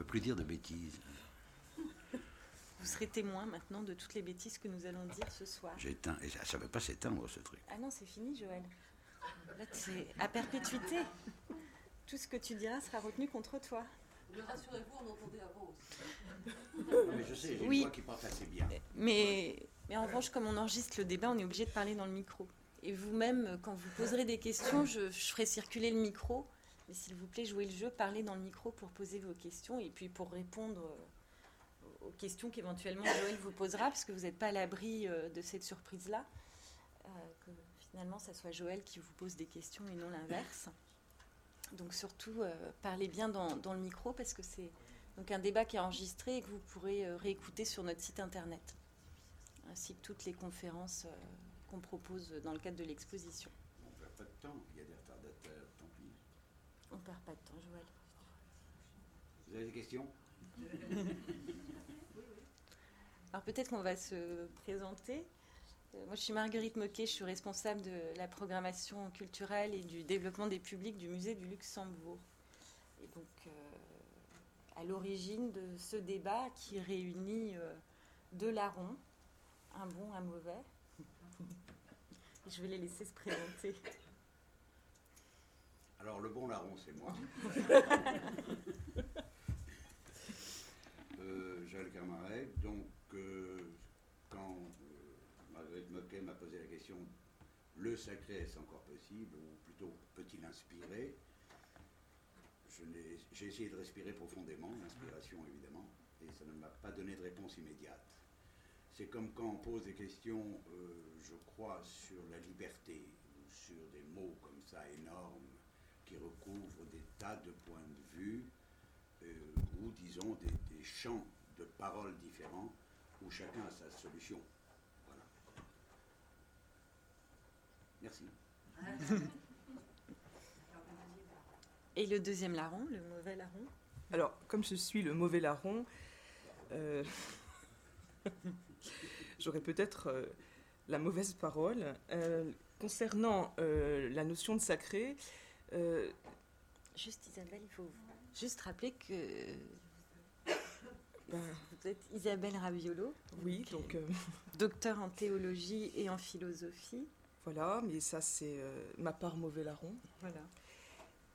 peux plus dire de bêtises. Vous serez témoin maintenant de toutes les bêtises que nous allons dire ce soir. J'éteins. Et ça ne veut pas s'éteindre, ce truc. Ah non, c'est fini, Joël. Là, c'est à perpétuité. Tout ce que tu diras sera retenu contre toi. Mais rassurez-vous, on entendait avant aussi. Mais je sais, j'ai Oui. une voix qui porte assez bien. Mais, mais en revanche, comme on enregistre le débat, on est obligé de parler dans le micro. Et vous-même, quand vous poserez des questions, je, je ferai circuler le micro. Mais s'il vous plaît, jouez le jeu, parlez dans le micro pour poser vos questions et puis pour répondre euh, aux questions qu'éventuellement Joël vous posera, parce que vous n'êtes pas à l'abri euh, de cette surprise-là. Euh, que finalement, ça soit Joël qui vous pose des questions et non l'inverse. Donc surtout, parlez bien dans, le micro, parce que c'est donc un débat qui est enregistré et que vous pourrez réécouter sur notre site internet ainsi que toutes les conférences qu'on propose dans le cadre de l'exposition. On pas de temps. Il y a des. On perd pas de temps, Joël. Vous avez des questions? Alors peut-être qu'on va se présenter. Euh, Moi, je suis Marguerite Moquet, je suis responsable de la programmation culturelle et du développement des publics du musée du Luxembourg. Et donc, euh, à l'origine de ce débat qui réunit euh, deux larrons, un bon, un mauvais. Je vais les laisser se présenter. Alors, le bon larron, c'est moi. euh, Joël Carmaret. Donc, euh, quand euh, Marguerite Moquet m'a posé la question le sacré est-ce encore possible Ou plutôt, peut-il inspirer? J'ai essayé de respirer profondément, l'inspiration évidemment, et ça ne m'a pas donné de réponse immédiate. C'est comme quand on pose des questions, euh, je crois, sur la liberté, ou sur des mots comme ça énormes, qui recouvrent des tas de points de vue, euh, ou disons des, des champs de paroles différents, où chacun a sa solution. Voilà. Merci. Et le deuxième larron, le mauvais larron? Alors, comme je suis le mauvais larron, euh, j'aurais peut-être euh, la mauvaise parole. Euh, concernant euh, la notion de sacré, euh, Juste Isabelle, il faut juste rappeler que ben, vous êtes Isabelle Raviolo, oui, donc euh, docteur en théologie et en philosophie. voilà, mais ça c'est euh, ma part mauvais larron. Voilà.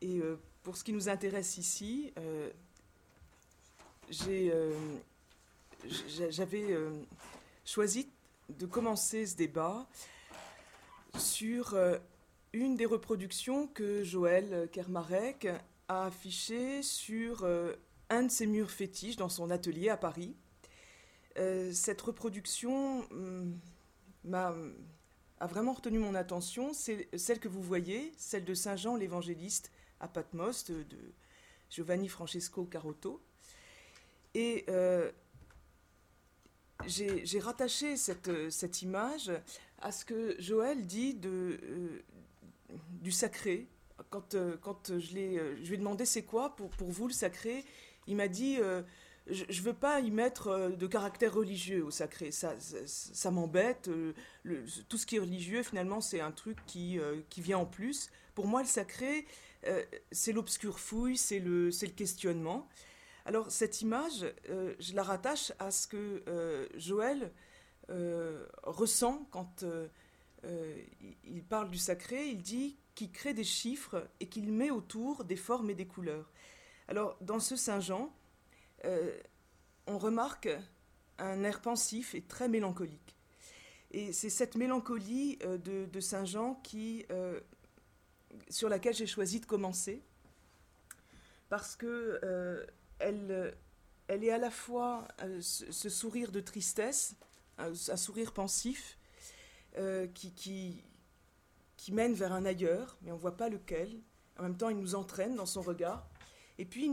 Et euh, pour ce qui nous intéresse ici, j'avais choisi de commencer ce débat sur une des reproductions que Joël Kermarek a affichées sur euh, un de ses murs fétiches dans son atelier à Paris. Euh, cette reproduction hum, m'a a vraiment retenu mon attention, c'est celle que vous voyez, celle de Saint Jean l'évangéliste à Patmos de, Giovanni Francesco Carotto. Et euh, j'ai rattaché cette, image à ce que Joël dit de, du sacré. Quand, euh, quand je, l'ai, euh, je lui ai demandé c'est quoi pour, pour vous le sacré, il m'a dit euh, je ne veux pas y mettre euh, de caractère religieux au sacré, ça, ça, m'embête. euh, tout ce qui est religieux, finalement, c'est un truc qui, euh, qui vient en plus. Pour moi, le sacré, euh, c'est l'obscur fouille, c'est le, le questionnement. Alors, cette image, euh, je la rattache à ce que euh, Joël euh, ressent quand euh, il- parle du sacré. Il dit qu'il crée des chiffres et qu'il met autour des formes et des couleurs. Alors, dans ce Saint Jean, euh, on remarque un air pensif et très mélancolique. Et c'est cette mélancolie euh, de, de Saint Jean qui, sur laquelle j'ai choisi de commencer, parce que elle, elle est à la fois ce, sourire de tristesse, un sourire pensif, euh, qui, mène vers un ailleurs, mais on ne voit pas lequel. En même temps, il nous entraîne dans son regard. Et puis,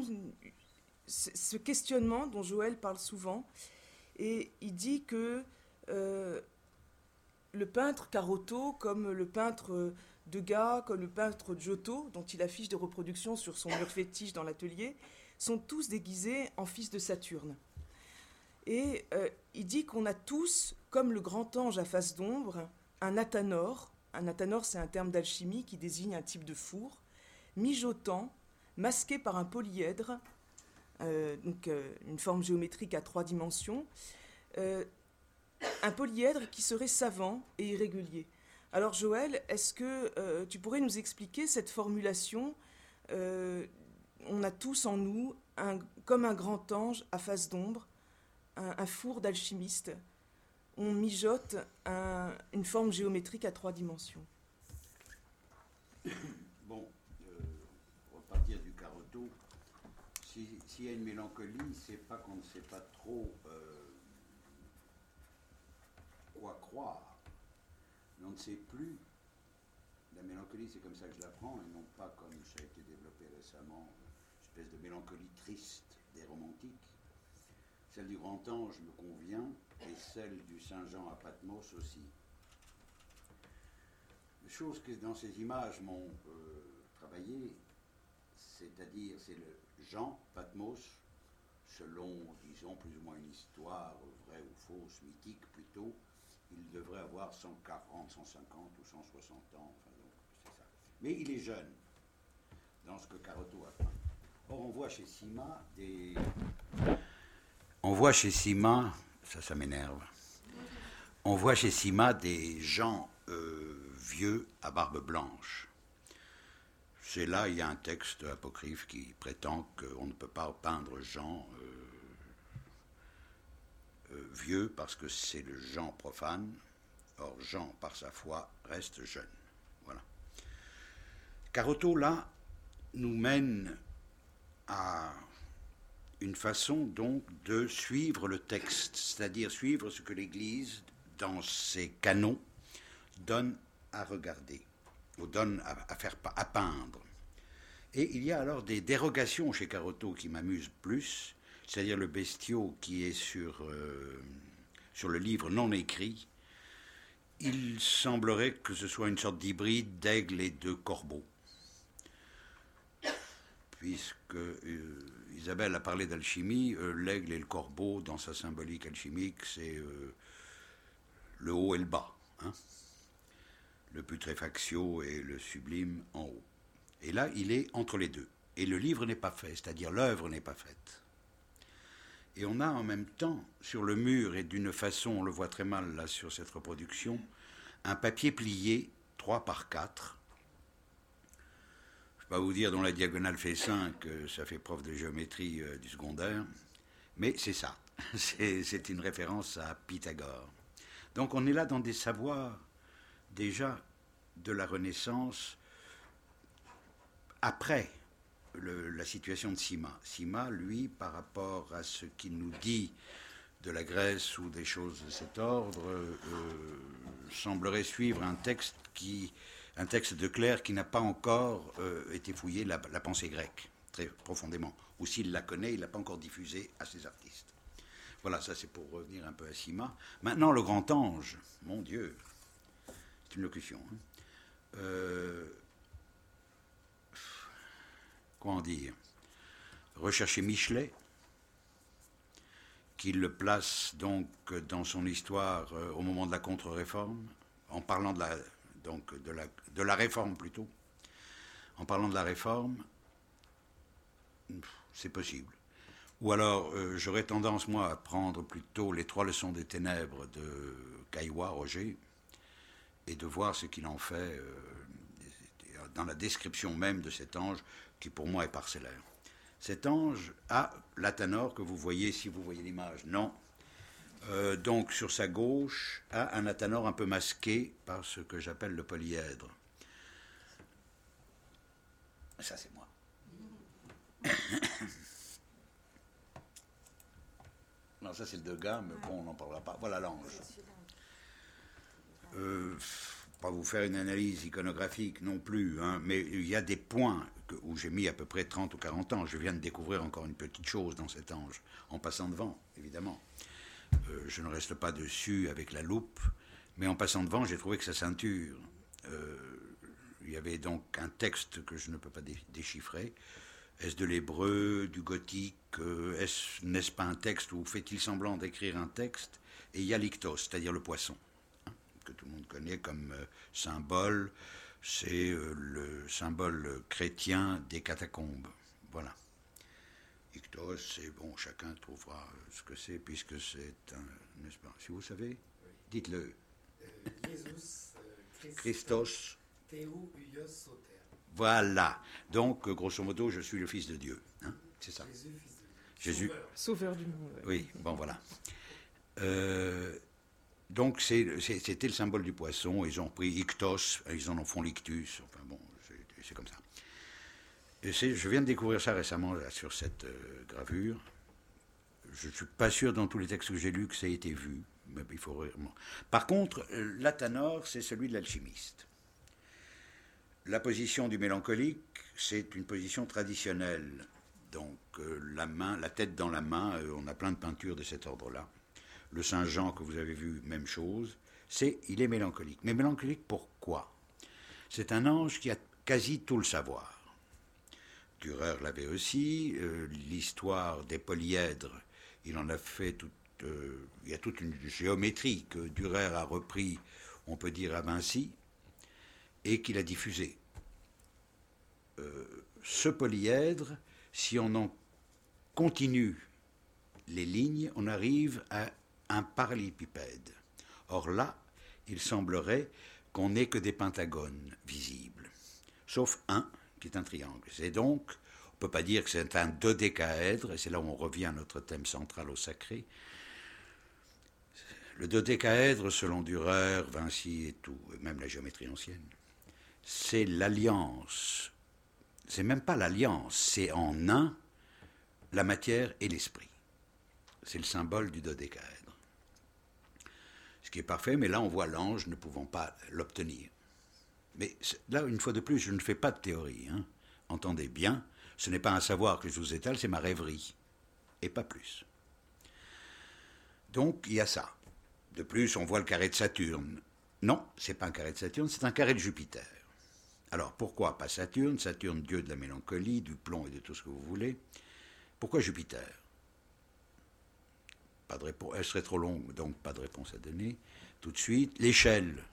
ce questionnement dont Joël parle souvent, et il dit que euh, le peintre Carotto, comme le peintre Degas, comme le peintre Giotto, dont il affiche des reproductions sur son mur fétiche dans l'atelier, sont tous déguisés en fils de Saturne. Et euh, il dit qu'on a tous, comme le grand ange à face d'ombre, un athanor. Un athanor, c'est un terme d'alchimie qui désigne un type de four, mijotant, masqué par un polyèdre, euh, donc euh, une forme géométrique à trois dimensions, euh, un polyèdre qui serait savant et irrégulier. Alors Joël, est-ce que tu pourrais nous expliquer cette formulation On a tous en nous, comme un grand ange à face d'ombre, un four d'alchimiste. On mijote un- une forme géométrique à trois dimensions. Bon, euh, on va partir du S'il y a une mélancolie, c'est pas qu'on ne sait pas trop euh, quoi croire. On ne sait plus. La mélancolie, c'est comme ça que je l'apprends, et non pas comme ça a été développé récemment, une espèce de mélancolie triste des romantiques. Celle du grand ange me convient, et celle du Saint Jean à Patmos aussi. Chose que dans ces images m'ont euh, travaillé, c'est-à-dire c'est le Jean Patmos, selon, disons, plus ou moins une histoire vraie ou fausse, mythique plutôt, il devrait avoir 140, 150 ou 160 ans. Mais il est jeune, dans ce que Carotto a peint. Or on voit chez Sima des... On voit chez Sima, ça ça m'énerve, on voit chez Sima des gens euh, vieux à barbe blanche. C'est là, il y a un texte apocryphe qui prétend qu'on ne peut pas peindre Jean euh, euh, vieux parce que c'est le Jean profane. Or, Jean, par sa foi, reste jeune. Voilà. Carotto, là, nous mène à une façon donc de suivre le texte, c'est-à-dire suivre ce que l'Église, dans ses canons, donne à regarder, ou donne à, faire peindre. Et il y a alors des dérogations chez Carotto qui m'amusent plus, c'est-à-dire le bestiau qui est sur, euh, sur le livre non écrit. Il semblerait que ce soit une sorte d'hybride d'aigle et de corbeau. Puisque euh, Isabelle a parlé d'alchimie, euh, l'aigle et le corbeau, dans sa symbolique alchimique, c'est euh, le haut et le bas. hein le putréfactio et le sublime en haut. Et là, il est entre les deux. Et le livre n'est pas fait, c'est-à-dire l'œuvre n'est pas faite. Et on a en même temps, sur le mur, et d'une façon, on le voit très mal là sur cette reproduction, un papier plié 3 par 4. Pas vous dire dont la diagonale fait 5, euh, ça fait prof de géométrie euh, du secondaire, mais c'est ça. C'est une référence à Pythagore. Donc on est là dans des savoirs déjà de la Renaissance après la situation de Sima. Sima, lui, par rapport à ce qu'il nous dit de la Grèce ou des choses de cet ordre, euh, semblerait suivre un texte qui, un texte de Claire qui n'a pas encore euh, été fouillé la, pensée grecque très profondément, ou s'il la connaît, il l'a pas encore diffusée à ses artistes. Voilà, ça c'est pour revenir un peu à Sima. Maintenant, le grand ange, mon Dieu, c'est une locution. hein. Euh, comment dire? Rechercher Michelet, qui le place donc dans son histoire euh, au moment de la contre-réforme, en parlant de la, donc de la, de la réforme plutôt. En parlant de la réforme, c'est possible. Ou alors, euh, j'aurais tendance, moi, à prendre plutôt les trois leçons des ténèbres de Caillois, Roger, et de voir ce qu'il en fait euh, dans la description même de cet ange, qui pour moi est parcellaire. Cet ange a l'athanor que vous voyez, si vous voyez l'image, non. Euh, donc, sur sa gauche, a un athanor un peu masqué par ce que j'appelle le polyèdre. Ça, c'est moi. Non, ça c'est le Degas, mais bon, on n'en parlera pas. Voilà l'ange. Euh, pas vous faire une analyse iconographique non plus, hein, mais il y a des points où j'ai mis à peu près 30 ou 40 ans. Je viens de découvrir encore une petite chose dans cet ange, en passant devant, évidemment. Euh, je ne reste pas dessus avec la loupe, mais en passant devant, j'ai trouvé que sa ceinture, euh, il y avait donc un texte que je ne peux pas dé- déchiffrer. Est-ce de l'hébreu, du gothique euh, est-ce, N'est-ce pas un texte où fait-il semblant d'écrire un texte? Et il y a l'ictos, c'est-à-dire le poisson, hein, que tout le monde connaît comme symbole. C'est le symbole chrétien des catacombes. Voilà. Ictos, c'est bon, chacun trouvera ce que c'est, puisque c'est un. N'est-ce pas? Si vous savez, dites-le. Euh, Jesus, euh, Christos. Théou, Uios, Soter. Voilà. Donc, euh, grosso modo, je suis le Fils de Dieu. Hein? C'est ça. Jésus, fils de Dieu. Jésus. Sauveur. Sauveur du monde. ouais. Oui, bon, voilà. Euh, donc, c'est- c'est- c'était le symbole du poisson. Ils ont pris ictos, ils en font l'ictus. Enfin, bon, c'est- c'est comme ça. Je viens de découvrir ça récemment sur cette euh, gravure. Je ne suis pas sûr dans tous les textes que j'ai lus que ça ait été vu. Mais. Par contre, euh, l'athanor, c'est celui de l'alchimiste. La position du mélancolique, c'est une position traditionnelle. Donc, euh, la tête dans la main, on a plein de peintures de cet ordre-là. Le Saint Jean que vous avez vu, même chose. C'est, il est mélancolique. Mais mélancolique pourquoi? C'est un ange qui a quasi tout le savoir. Dürer l'avait aussi. euh, L'histoire des polyèdres, il en a fait toute. euh, il y a toute une géométrie que Dürer a repris, on peut dire, à Vinci, et qu'il a diffusée. Euh, ce polyèdre, si on en continue les lignes, on arrive à un parallélépipède. Or là, il semblerait qu'on n'ait que des pentagones visibles, sauf un qui est un triangle. C'est donc, on ne peut pas dire que c'est un dodécaèdre, et c'est là où on revient à notre thème central au sacré. Le dodécaèdre, selon Dürer, Vinci et tout, même la géométrie ancienne, c'est l'alliance. C'est même pas l'alliance, c'est en un la matière et l'esprit. C'est le symbole du dodécaèdre. Ce qui est parfait, mais là on voit l'ange ne pouvant pas l'obtenir. Mais là, une fois de plus, je ne fais pas de théorie. hein. Entendez bien, ce n'est pas un savoir que je vous étale, c'est ma rêverie. Et pas plus. Donc, il y a ça. De plus, on voit le carré de Saturne. Non, c'est pas un carré de Saturne, c'est un carré de Jupiter. Alors, pourquoi pas Saturne? Saturne, dieu de la mélancolie, du plomb et de tout ce que vous voulez. Pourquoi Jupiter? Pas de réponse. Elle serait trop longue, donc pas de réponse à donner. Tout de suite, l'échelle.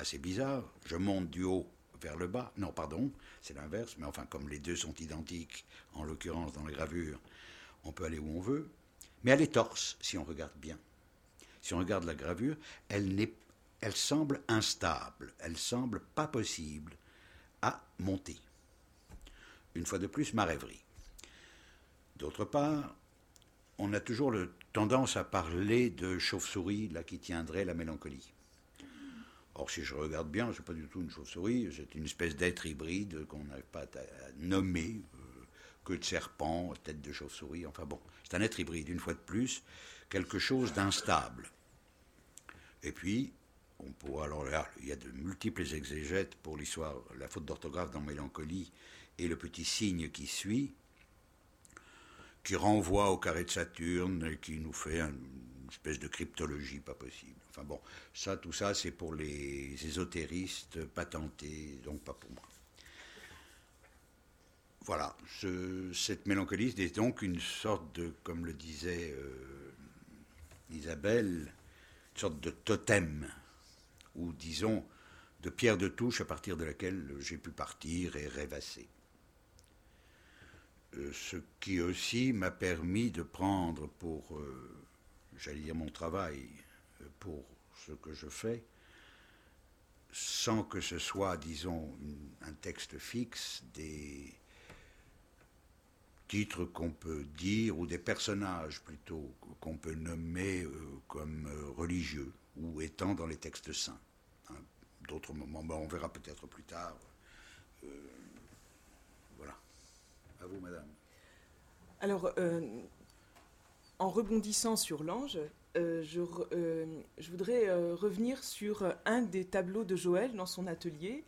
Assez bizarre. Je monte du haut vers le bas. Non, pardon, c'est l'inverse. Mais enfin, comme les deux sont identiques, en l'occurrence dans la gravure, on peut aller où on veut. Mais elle est torse, si on regarde bien. Si on regarde la gravure, elle, elle semble instable. Elle semble pas possible à monter. Une fois de plus, ma rêverie. D'autre part, on a toujours tendance à parler de chauve-souris là qui tiendrait la mélancolie. Or, si je regarde bien, c'est pas du tout une chauve-souris, c'est une espèce d'être hybride qu'on n'arrive pas à, nommer, euh, queue de serpent, tête de chauve-souris, enfin bon, c'est un être hybride, une fois de plus, quelque chose d'instable. Et puis, on pourra, alors il y a de multiples exégètes pour l'histoire, la faute d'orthographe dans Mélancolie et le petit signe qui suit, qui renvoie au carré de Saturne et qui nous fait un- espèce de cryptologie pas possible. Enfin bon, ça, tout ça, c'est pour les ésotéristes patentés, donc pas pour moi. Voilà, ce- cette mélancolie est donc une sorte de, comme le disait euh, Isabelle, une sorte de totem, ou disons de pierre de touche à partir de laquelle j'ai pu partir et rêvasser. Euh, ce qui aussi m'a permis de prendre pour, euh, j'allais dire mon travail, pour ce que je fais, sans que ce soit, disons, un texte fixe, des titres qu'on peut dire, ou des personnages plutôt, qu'on peut nommer euh, comme euh, religieux, ou étant dans les textes saints. Hein, D'autres moments, ben, on verra peut-être plus tard. Euh, voilà. À vous, madame. Alors, en rebondissant sur l'ange, euh, je, euh, je voudrais euh, revenir sur un des tableaux de Joël dans son atelier.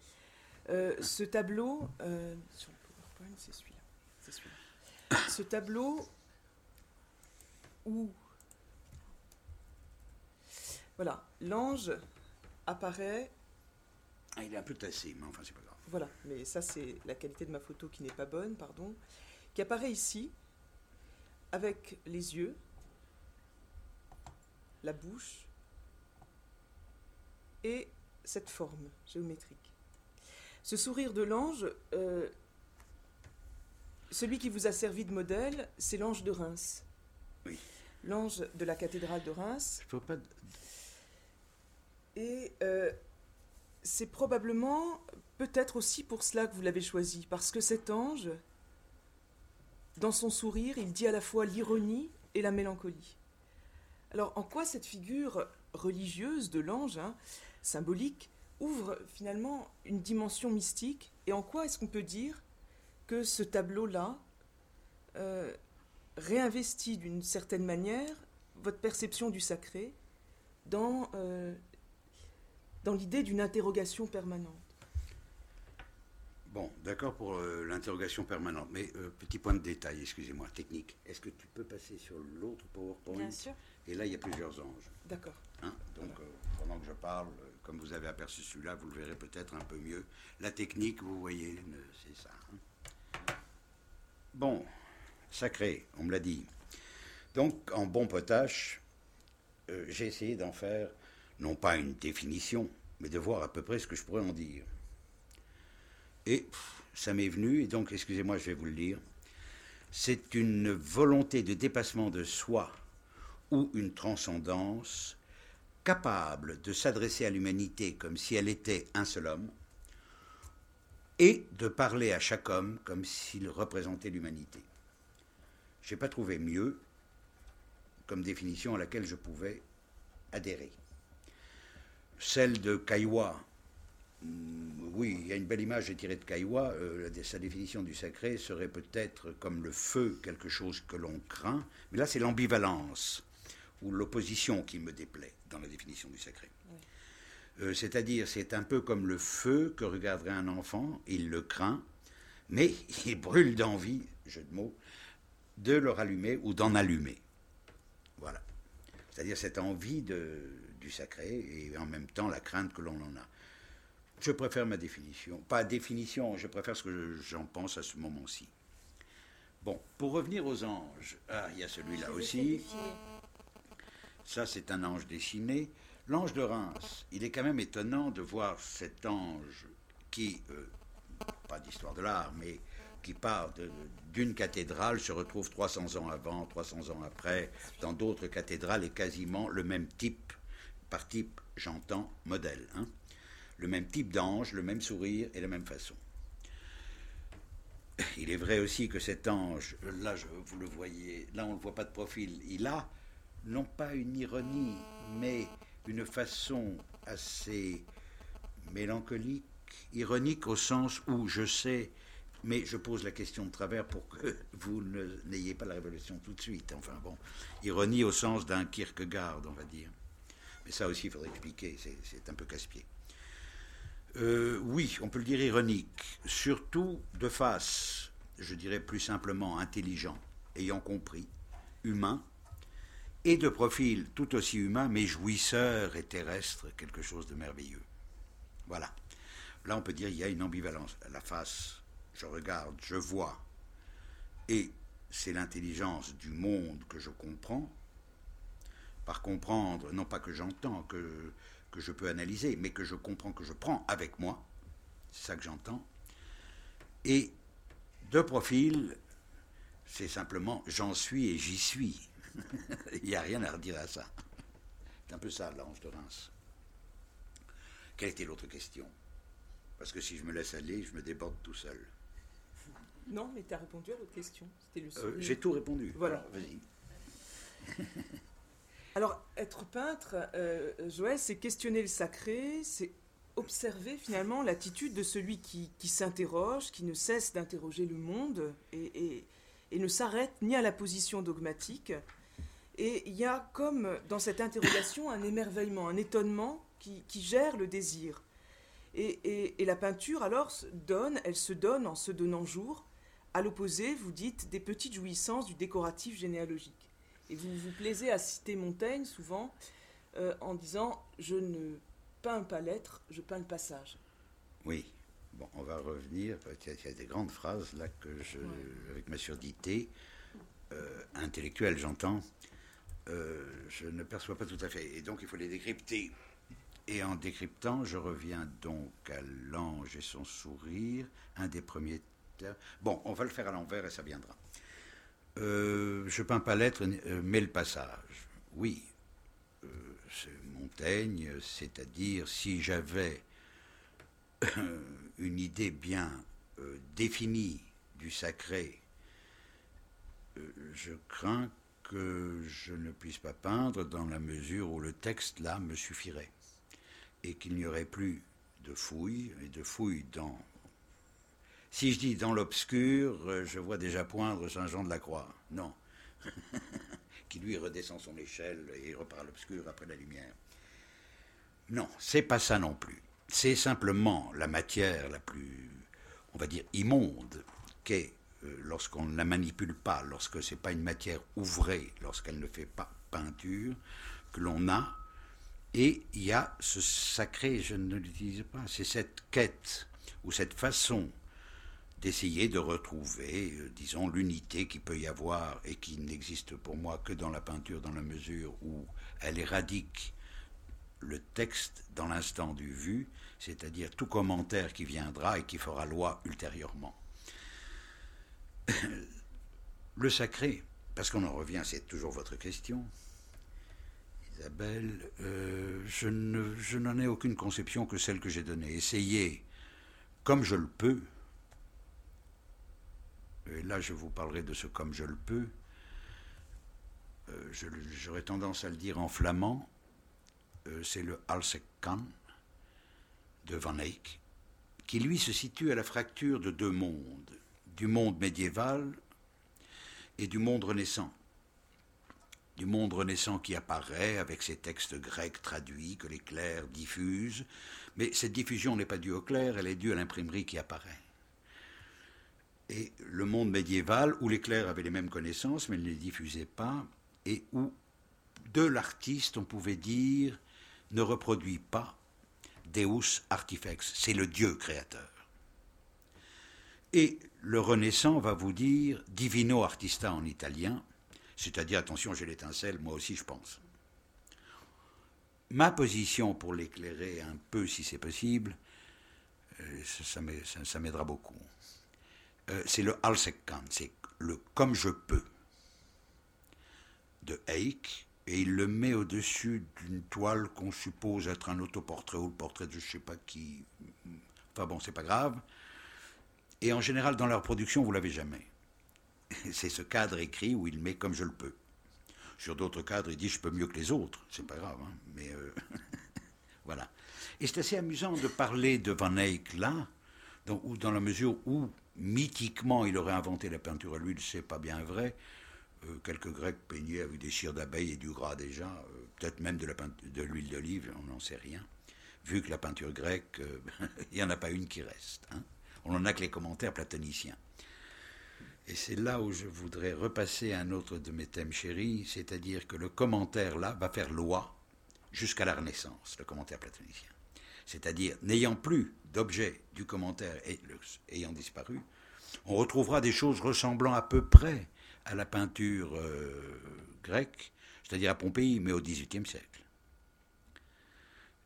Ce tableau, sur le PowerPoint, c'est celui-là. c'est celui-là. Ce tableau où, voilà, l'ange apparaît Ah, il est un peu tassé, mais enfin, c'est pas grave. voilà, mais ça c'est la qualité de ma photo qui n'est pas bonne, pardon, qui apparaît ici avec les yeux, la bouche et cette forme géométrique. Ce sourire de l'ange, euh, celui qui vous a servi de modèle, c'est l'ange de Reims. Oui. L'ange de la cathédrale de Reims. Je peux pas. Et euh, c'est probablement, peut-être aussi pour cela que vous l'avez choisi, parce que cet ange, dans son sourire, il dit à la fois l'ironie et la mélancolie. Alors, en quoi cette figure religieuse de l'ange, hein, symbolique, ouvre finalement une dimension mystique Et en quoi est-ce qu'on peut dire que ce tableau-là euh, réinvestit d'une certaine manière votre perception du sacré dans, euh, dans l'idée d'une interrogation permanente? Bon, d'accord pour euh, l'interrogation permanente, mais euh, petit point de détail, excusez-moi, technique. Est-ce que tu peux passer sur l'autre PowerPoint Bien sûr. Et là, il y a plusieurs anges. D'accord. hein. Donc, euh, pendant que je parle, comme vous avez aperçu celui-là, vous le verrez peut-être un peu mieux. La technique, vous voyez, c'est ça. hein. Bon, sacré, on me l'a dit. Donc, en bon potache, j'ai essayé d'en faire, non pas une définition, mais de voir à peu près ce que je pourrais en dire. Et ça m'est venu, et donc, excusez-moi, je vais vous le lire. C'est une volonté de dépassement de soi ou une transcendance capable de s'adresser à l'humanité comme si elle était un seul homme, et de parler à chaque homme comme s'il représentait l'humanité. Je n'ai pas trouvé mieux comme définition à laquelle je pouvais adhérer. Celle de hum, oui, il y a une belle image tirée de Caillois. euh, sa définition du sacré serait peut-être comme le feu, quelque chose que l'on craint. Mais là, c'est l'ambivalence ou l'opposition qui me déplaît dans la définition du sacré. Euh, C'est-à-dire, c'est un peu comme le feu que regarderait un enfant, il le craint, mais il brûle d'envie, jeu de mots, de le rallumer ou d'en allumer. Voilà. C'est-à-dire cette envie de, du sacré et en même temps la crainte que l'on en a. Je préfère ma définition. Pas définition, je préfère ce que je- j'en pense à ce moment-ci. Bon, pour revenir aux anges, ah, il y a celui-là aussi. Ça, c'est un ange dessiné. L'ange de Reims, il est quand même étonnant de voir cet ange qui, euh, pas d'histoire de l'art, mais qui part d'une cathédrale, se retrouve 300 ans avant, 300 ans après, dans d'autres cathédrales, et quasiment le même type, par type, j'entends, modèle. hein. Le même type d'ange, le même sourire et la même façon. Il est vrai aussi que cet ange, là je- vous le voyez, là on ne le voit pas de profil, il a non pas une ironie, mais une façon assez mélancolique, ironique au sens où je sais, mais je pose la question de travers pour que vous n'ayez pas la révélation tout de suite. Enfin bon, ironie au sens d'un Kierkegaard, on va dire. Mais ça aussi, il faudrait expliquer, c'est un peu casse-pied. Euh, oui, on peut le dire ironique, surtout de face, je dirais plus simplement intelligent, ayant compris, humain, et de profil tout aussi humain, mais jouisseur et terrestre, quelque chose de merveilleux. Voilà. Là, on peut dire qu'il y a une ambivalence. La face, je regarde, je vois, et c'est l'intelligence du monde que je comprends. Par comprendre, non pas que j'entends, que, que je peux analyser, mais que je comprends, que je prends avec moi. C'est ça que j'entends. Et de profil, c'est simplement j'en suis et j'y suis. Il n'y a rien à redire à ça. C'est un peu ça, l'ange de Reims. Quelle était l'autre question? Parce que si je me laisse aller, je me déborde tout seul. Non, mais tu as répondu à l'autre question. C'était le Euh. J'ai tout répondu. Voilà. Vas-y. Alors, être peintre, euh, Joël, c'est questionner le sacré, c'est observer finalement l'attitude de celui qui, qui s'interroge, qui ne cesse d'interroger le monde et, et- ne s'arrête ni à la position dogmatique. Et il y a comme dans cette interrogation un émerveillement, un étonnement qui, qui gère le désir. Et, et- la peinture alors donne, elle se donne en se donnant jour. À l'opposé, vous dites des petites jouissances du décoratif généalogique. Et vous vous plaisez à citer Montaigne souvent euh, en disant Je ne peins pas l'être, je peins le passage. Oui. Bon, on va revenir. Il y a- il y a des grandes phrases là que je, avec ma surdité euh, intellectuelle, j'entends, euh, je ne perçois pas tout à fait. Et donc, il faut les décrypter. Et en décryptant, je reviens donc à l'ange et son sourire, un des premiers. Bon, on va le faire à l'envers et ça viendra. Euh, je peins pas l'être, euh, mais le passage. Oui, euh, c'est Montaigne, c'est-à-dire si j'avais une idée bien définie du sacré, je crains que je ne puisse pas peindre dans la mesure où le texte là me suffirait et qu'il n'y aurait plus de fouilles et de fouilles dans. Si je dis dans l'obscur, euh, je vois déjà poindre Saint Jean de la Croix. Non. qui lui redescend son échelle et repart à l'obscur après la lumière. Non, c'est pas ça non plus. C'est simplement la matière la plus, on va dire, immonde qu'est euh, lorsqu'on ne la manipule pas, lorsque c'est pas une matière ouvrée, lorsqu'elle ne fait pas peinture, que l'on a. Et il y a ce sacré, je ne l'utilise pas, c'est cette quête ou cette façon d'essayer de retrouver, euh, disons, l'unité qui peut y avoir et qui n'existe pour moi que dans la peinture, dans la mesure où elle éradique le texte dans l'instant du vu, c'est-à-dire tout commentaire qui viendra et qui fera loi ultérieurement. Le sacré, parce qu'on en revient, c'est toujours votre question, Isabelle, euh, je, ne, je n'en ai aucune conception que celle que j'ai donnée. Essayez, comme je le peux, et là je vous parlerai de ce comme je le peux, euh, j'aurais tendance à le dire en flamand, euh, c'est le Alsekkan de Van Eyck, qui lui se situe à la fracture de deux mondes, du monde médiéval et du monde renaissant. Du monde renaissant qui apparaît avec ses textes grecs traduits que les clercs diffusent, mais cette diffusion n'est pas due au clerc, elle est due à l'imprimerie qui apparaît. Et le monde médiéval où les clercs avaient les mêmes connaissances mais ne les diffusaient pas, et où de l'artiste on pouvait dire ne reproduit pas Deus artifex, c'est le Dieu créateur. Et le Renaissant va vous dire divino artista en italien, c'est-à-dire attention, j'ai l'étincelle, moi aussi je pense. Ma position pour l'éclairer un peu si c'est possible, euh, ça, ça m'aide- ça- ça m'aidera beaucoup. Euh, c'est le Alsekkan, c'est le comme je peux de Eyck, et il le met au-dessus d'une toile qu'on suppose être un autoportrait ou le portrait de je sais pas qui. Enfin bon, c'est pas grave. Et en général, dans la reproduction, vous l'avez jamais. C'est ce cadre écrit où il met comme je le peux. Sur d'autres cadres, il dit je peux mieux que les autres. C'est pas grave, hein, mais euh, voilà. Et c'est assez amusant de parler de Van Eyck là, ou dans la mesure où mythiquement il aurait inventé la peinture à l'huile, c'est pas bien vrai. Euh, quelques Grecs peignaient avec des cires d'abeille et du gras déjà, euh, peut-être même de l'huile d'olive, on n'en sait rien. Vu que la peinture grecque, euh, il n'y en a pas une qui reste. hein. On n'en a que les commentaires platoniciens. Et c'est là où je voudrais repasser un autre de mes thèmes chéris, c'est-à-dire que le commentaire là va faire loi jusqu'à la Renaissance, le commentaire platonicien. C'est-à-dire, n'ayant plus d'objet du commentaire et ayant disparu, on retrouvera des choses ressemblant à peu près à la peinture euh, grecque, c'est-à-dire à Pompéi, mais au XVIIIe siècle.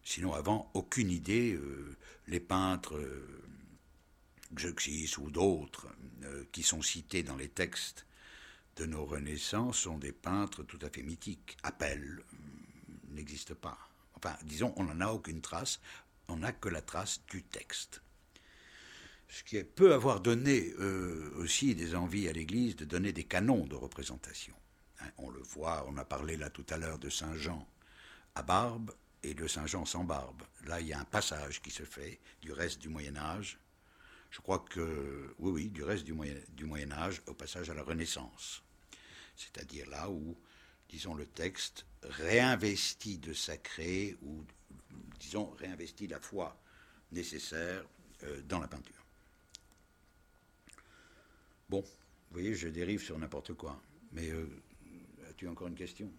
Sinon, avant, aucune idée, euh, les peintres euh, ou d'autres euh, qui sont cités dans les textes de nos renaissances sont des peintres tout à fait mythiques. Appel n'existe pas. Enfin, disons, on n'en a aucune trace, on n'a que la trace du texte. Ce qui peut avoir donné euh, aussi des envies à l'Église de donner des canons de représentation. Hein, on le voit, on a parlé là tout à l'heure de Saint Jean à barbe et de Saint Jean sans barbe. Là, il y a un passage qui se fait du reste du Moyen Âge. Je crois que, oui, oui, du reste du Moyen, du Moyen Âge au passage à la Renaissance. C'est-à-dire là où, disons, le texte réinvestit de sacré ou, disons, réinvestit la foi nécessaire euh, dans la peinture. Bon, vous voyez, je dérive sur n'importe quoi. Mais euh, as-tu encore une question?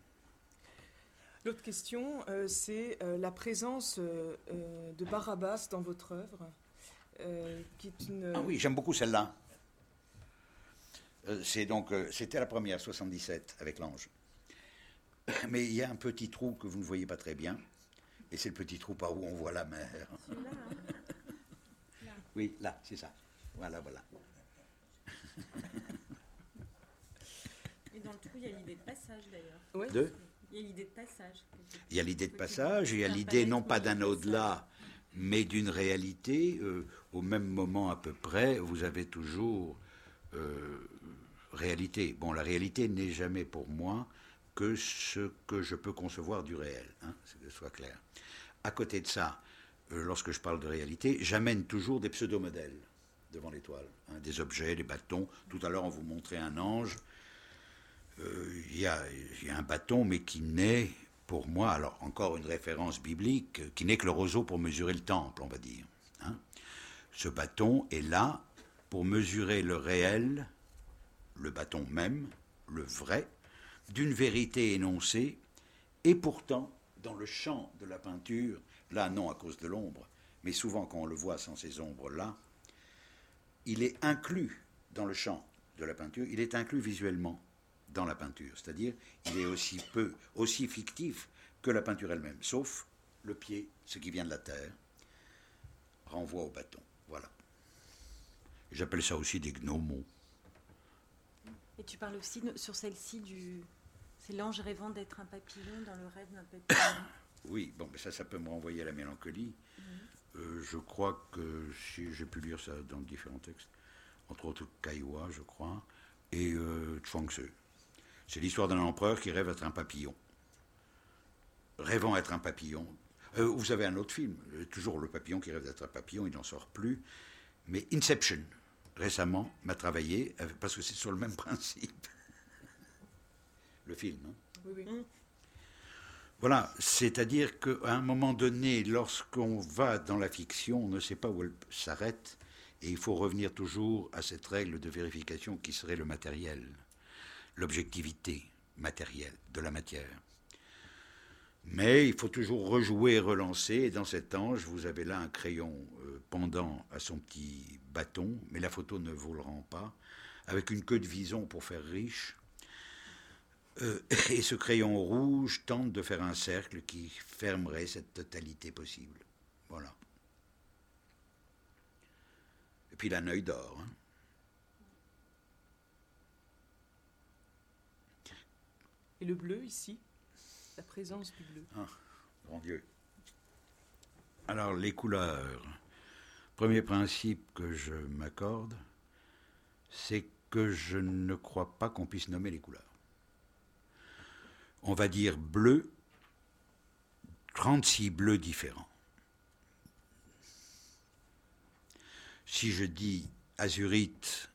L'autre question, euh, c'est la présence de Barabbas dans votre œuvre, qui est une. Ah oui, j'aime beaucoup celle-là. C'est donc, c'était la première, 77, avec l'ange. Mais il y a un petit trou que vous ne voyez pas très bien, et c'est le petit trou par où on voit la mer. Oui, là, c'est ça. Voilà, voilà. Et dans le trou, il y a l'idée de passage d'ailleurs. Deux. Il y a l'idée de passage. Il y a l'idée de passage, il y a l'idée non pas d'un au-delà, mais d'une réalité. euh, au même moment à peu près, vous avez toujours euh, réalité. Bon, la réalité n'est jamais pour moi que ce que je peux concevoir du réel, hein, que ce soit clair. À côté de ça, euh, lorsque je parle de réalité, j'amène toujours des pseudo-modèles devant l'étoile, hein, des objets, des bâtons. Tout à l'heure, on vous montrait un ange. Euh, Il y, a, il y a un bâton, mais qui n'est, pour moi, alors encore une référence biblique, qui n'est que le roseau pour mesurer le temple, on va dire. hein. Ce bâton est là pour mesurer le réel, le bâton même, le vrai, d'une vérité énoncée, et pourtant, dans le champ de la peinture, là non à cause de l'ombre, mais souvent quand on le voit sans ces ombres-là, il est inclus dans le champ de la peinture, il est inclus visuellement dans la peinture, c'est-à-dire il est aussi peu, aussi fictif que la peinture elle-même, sauf le pied, ce qui vient de la terre, renvoie au bâton. Voilà. J'appelle ça aussi des gnomos. Et tu parles aussi sur celle-ci du. C'est l'ange rêvant d'être un papillon dans le rêve d'un papillon. Oui, bon, mais ça, ça peut me renvoyer à la mélancolie. Euh, je crois que si j'ai pu lire ça dans différents textes, entre autres Kaiwa, je crois, et euh, Chuang-Tzu. C'est l'histoire d'un empereur qui rêve être un papillon. Rêvant être un papillon. Euh, vous avez un autre film, euh, toujours le papillon qui rêve d'être un papillon, il n'en sort plus. Mais Inception, récemment, m'a travaillé, parce que c'est sur le même principe. Le film, hein. Oui, oui. Voilà, c'est-à-dire qu'à un moment donné, lorsqu'on va dans la fiction, on ne sait pas où elle s'arrête, et il faut revenir toujours à cette règle de vérification qui serait le matériel, l'objectivité matérielle de la matière. Mais il faut toujours rejouer et relancer, et dans cet ange, vous avez là un crayon euh, pendant à son petit bâton, mais la photo ne vous le rend pas, avec une queue de vison pour faire riche. Euh, et ce crayon rouge tente de faire un cercle qui fermerait cette totalité possible. Voilà. Et puis il a un œil d'or. hein. Et le bleu ici? La présence du bleu. Mon Dieu. Alors, les couleurs. Premier principe que je m'accorde, c'est que je ne crois pas qu'on puisse nommer les couleurs. On va dire bleu, 36 bleus différents. Si je dis azurite,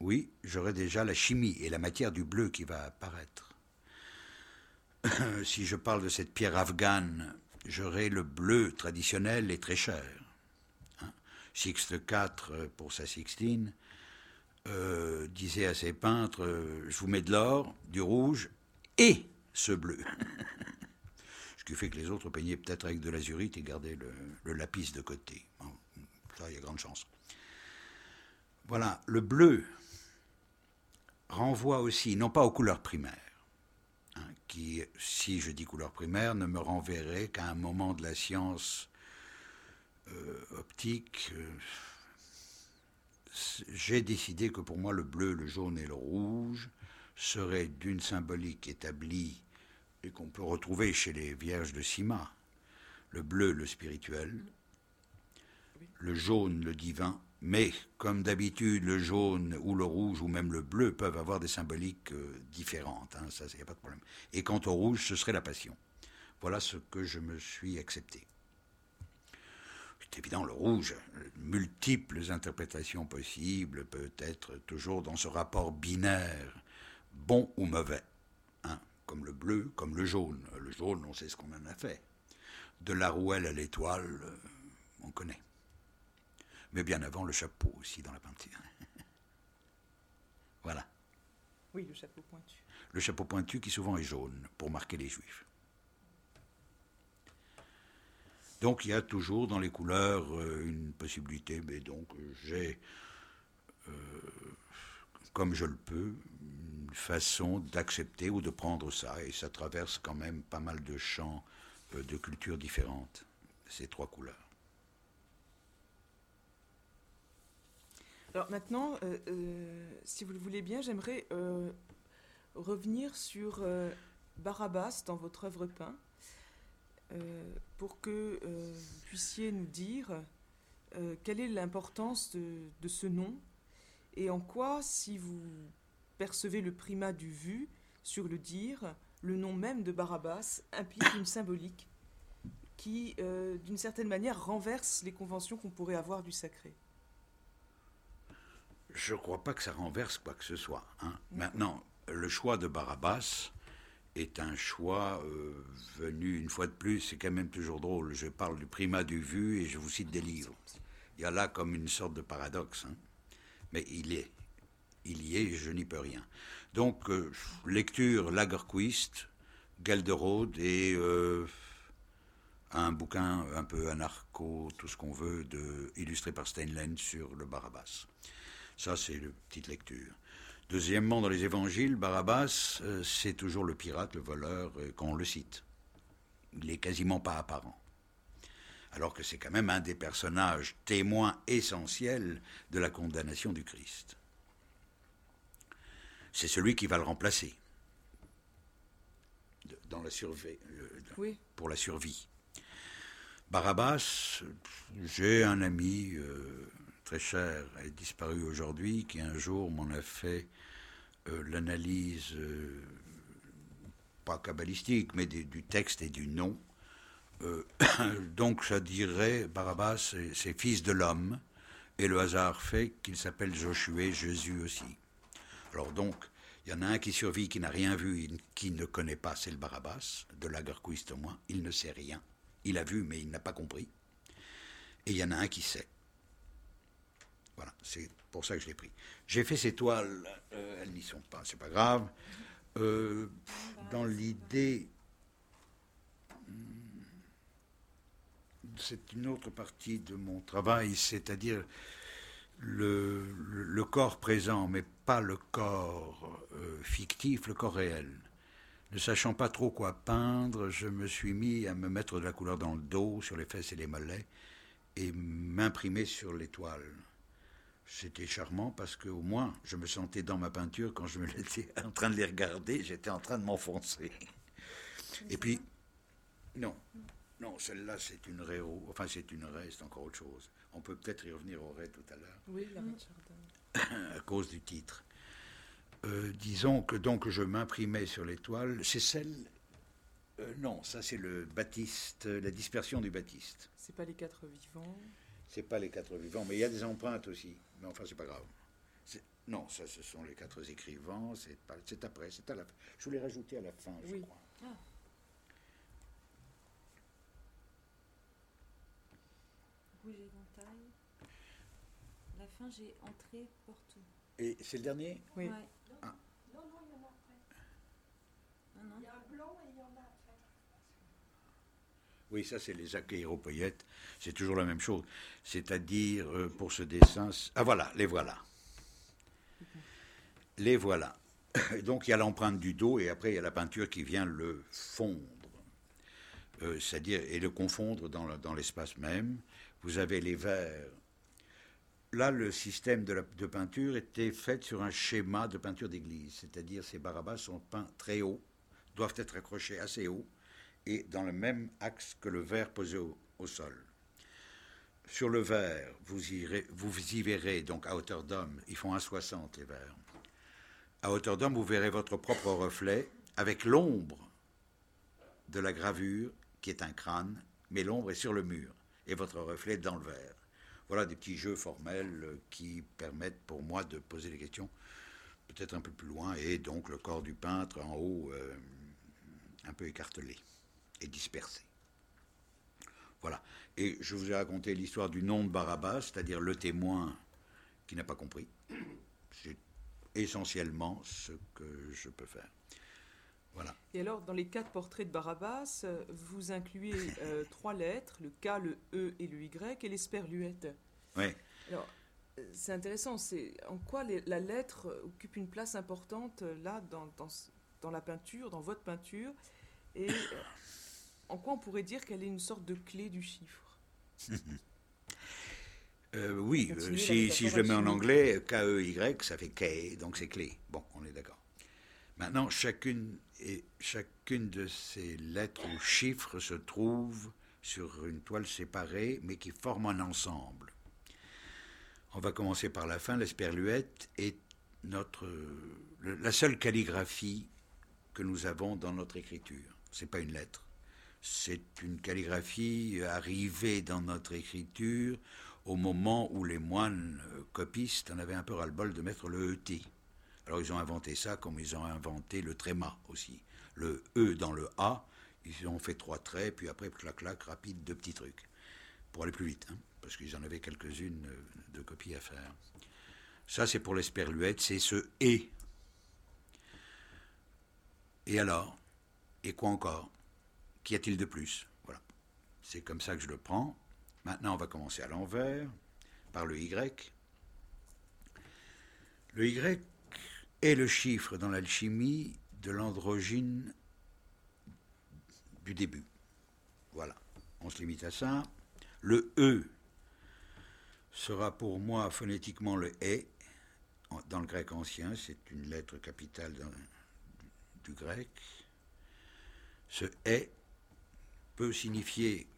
oui, j'aurai déjà la chimie et la matière du bleu qui va apparaître. si je parle de cette pierre afghane, j'aurai le bleu traditionnel et très cher. Hein. Sixte IV, pour sa Sixtine, euh, disait à ses peintres euh, Je vous mets de l'or, du rouge et ce bleu. Ce qui fait que les autres peignaient peut-être avec de l'azurite et gardaient le, lapis de côté. Ça, il y a grande chance. Voilà, le bleu renvoie aussi, non pas aux couleurs primaires, hein, qui, si je dis couleur primaire, ne me renverrait qu'à un moment de la science euh, optique. euh, J'ai décidé que pour moi, le bleu, le jaune et le rouge seraient d'une symbolique établie et qu'on peut retrouver chez les vierges de Sima. Le bleu, le spirituel, le jaune, le divin, mais comme d'habitude, le jaune ou le rouge ou même le bleu peuvent avoir des symboliques euh, différentes, hein, ça, a pas de problème. Et quant au rouge, ce serait la passion. Voilà ce que je me suis accepté. C'est évident, le rouge, multiples interprétations possibles, peut-être toujours dans ce rapport binaire, bon ou mauvais, hein, comme le bleu, comme le jaune. Le jaune, on sait ce qu'on en a fait. De la rouelle à l'étoile, euh, on connaît. Mais bien avant, le chapeau aussi dans la peinture. voilà. Oui, le chapeau pointu. Le chapeau pointu qui souvent est jaune pour marquer les juifs. Donc il y a toujours dans les couleurs euh, une possibilité, mais donc j'ai, euh, comme je le peux, façon d'accepter ou de prendre ça, et ça traverse quand même pas mal de champs euh, de cultures différentes, ces trois couleurs. Alors maintenant, euh, euh, si vous le voulez bien, j'aimerais revenir sur Barabbas dans votre œuvre peint, pour que vous puissiez nous dire quelle est l'importance de ce nom et en quoi, si vous percevez le primat du vu sur le dire, le nom même de Barabbas implique une symbolique qui, euh, d'une certaine manière, renverse les conventions qu'on pourrait avoir du sacré. Je ne crois pas que ça renverse quoi que ce soit. hein. Maintenant, le choix de Barabbas est un choix euh, venu une fois de plus, c'est quand même toujours drôle. Je parle du primat du vu et je vous cite des livres. Il y a là comme une sorte de paradoxe. hein. Mais il est. Il y est, je n'y peux rien. Donc, euh, lecture Lagerquist, Gelderode et euh, un bouquin un peu anarcho, tout ce qu'on veut, illustré par Steinlen sur le Barabbas. Ça, c'est une petite lecture. Deuxièmement, dans les évangiles, Barabbas, euh, c'est toujours le pirate, le voleur, quand on le cite. Il n'est quasiment pas apparent. Alors que c'est quand même un des personnages témoins essentiels de la condamnation du Christ. C'est celui qui va le remplacer de- dans la survie, euh, Oui. pour la survie. Barabbas, j'ai un ami euh, très cher, est disparu aujourd'hui, qui un jour m'en a fait euh, l'analyse, euh, pas kabbalistique, mais des- du texte et du nom. Donc ça dirait, Barabbas, c'est c'est fils de l'homme, et le hasard fait qu'il s'appelle Josué, Jésus aussi. Alors donc, il y en a un qui survit, qui n'a rien vu, qui ne connaît pas, c'est le Barabbas, de Lagerquist au moins, il ne sait rien. Il a vu, mais il n'a pas compris. Et il y en a un qui sait. Voilà, c'est pour ça que je l'ai pris. J'ai fait ces toiles, euh, elles n'y sont pas, c'est pas grave. Euh, dans l'idée, hmm, c'est une autre partie de mon travail, c'est-à-dire le, corps présent, mais pas le corps euh, fictif, le corps réel. Ne sachant pas trop quoi peindre, je me suis mis à me mettre de la couleur dans le dos, sur les fesses et les mollets, et m'imprimer sur l'étoile. C'était charmant parce qu'au moins, je me sentais dans ma peinture quand je me l'étais en train de les regarder, j'étais en train de m'enfoncer. Et puis, non, non, celle-là c'est une réo, enfin c'est une c'est encore autre chose. On peut peut-être y revenir au tout à l'heure Oui, la à cause du titre. Euh, disons que donc je m'imprimais sur l'étoile. C'est celle. euh, non, ça c'est le Baptiste, la dispersion du Baptiste. C'est pas les quatre vivants. C'est pas les quatre vivants, mais il y a des empreintes aussi. Mais enfin, c'est pas grave. Non, ça ce sont les quatre écrivants. C'est pas... après, c'est à la. Je voulais rajouter à la fin, je crois. Rouge éventail. La fin, j'ai entré, porte. Et c'est le dernier? Oui. Ouais. Ah. Non, non, il y en a après. Non, non. Il y a un blanc et il y en a après. Oui, ça c'est les achéropoïètes. C'est toujours la même chose. C'est-à-dire, euh, pour ce dessin... Ah voilà, les voilà. Les voilà. Donc il y a l'empreinte du dos et après il y a la peinture qui vient le fondre. Euh, C'est-à-dire, et le confondre dans, dans l'espace même. Vous avez les verres. Là, le système de, peinture était fait sur un schéma de peinture d'église. C'est-à-dire, ces barabas sont peints très haut, doivent être accrochés assez haut et dans le même axe que le verre posé au, sol. Sur le verre, vous, vous y verrez, donc à hauteur d'homme, ils font 1,60 les verres. À hauteur d'homme, vous verrez votre propre reflet avec l'ombre de la gravure qui est un crâne, mais l'ombre est sur le mur et votre reflet dans le verre. Voilà des petits jeux formels euh, qui permettent pour moi de poser des questions peut-être un peu plus loin et donc le corps du peintre en haut euh, un peu écartelé et dispersé. Voilà. Et je vous ai raconté l'histoire du nom de Barabbas, c'est-à-dire le témoin qui n'a pas compris. C'est essentiellement ce que je peux faire. Voilà. Et alors, dans les quatre portraits de Barabbas, euh, vous incluez euh, trois lettres, le K, le E et le Y, et l'esperluette. Oui. Alors, euh, c'est intéressant, c'est en quoi les- la lettre occupe une place importante là dans, dans, la peinture, dans votre peinture, et en quoi on pourrait dire qu'elle est une sorte de clé du chiffre? Euh, oui, euh, si, si je le mets en anglais, K-E-Y, ça fait K, donc c'est clé. Bon, on est d'accord. Maintenant, chacune, et chacune de ces lettres ou chiffres se trouve sur une toile séparée, mais qui forment un ensemble. On va commencer par la fin. L'esperluette est notre, la seule calligraphie que nous avons dans notre écriture. C'est pas une lettre. C'est une calligraphie arrivée dans notre écriture au moment où les moines copistes en avaient un peu ras-le-bol de mettre le ET. Alors ils ont inventé ça comme ils ont inventé le tréma aussi. Le E dans le A, ils ont fait trois traits, puis après, clac, clac, rapide, deux petits trucs. Pour aller plus vite, hein, parce qu'ils en avaient quelques-unes euh, de copies à faire. Ça, c'est pour l'esperluette, c'est ce E. Et alors Et quoi encore? Qu'y a-t-il de plus? Voilà. C'est comme ça que je le prends. Maintenant, on va commencer à l'envers, par le Y. Le Y est le chiffre dans l'alchimie de l'androgyne du début. Voilà. On se limite à ça. Le E sera pour moi phonétiquement le E. Dans le grec ancien, c'est une lettre capitale du grec. Ce E peut signifier,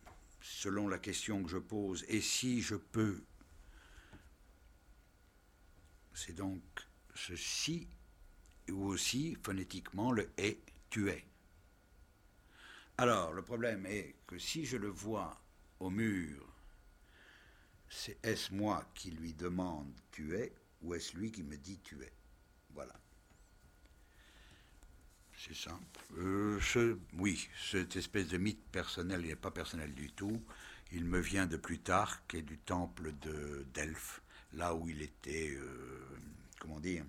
selon la question que je pose, et si je peux, c'est donc ce si, ou aussi phonétiquement le est, tu es. Alors, le problème est que si je le vois au mur, c'est est-ce moi qui lui demande tu es, ou est-ce lui qui me dit tu es Voilà. C'est simple. Euh, oui, cette espèce de mythe personnel, n'est pas personnel du tout. Il me vient de Plutarque et du temple de Delphes, là où il était, euh, comment dire,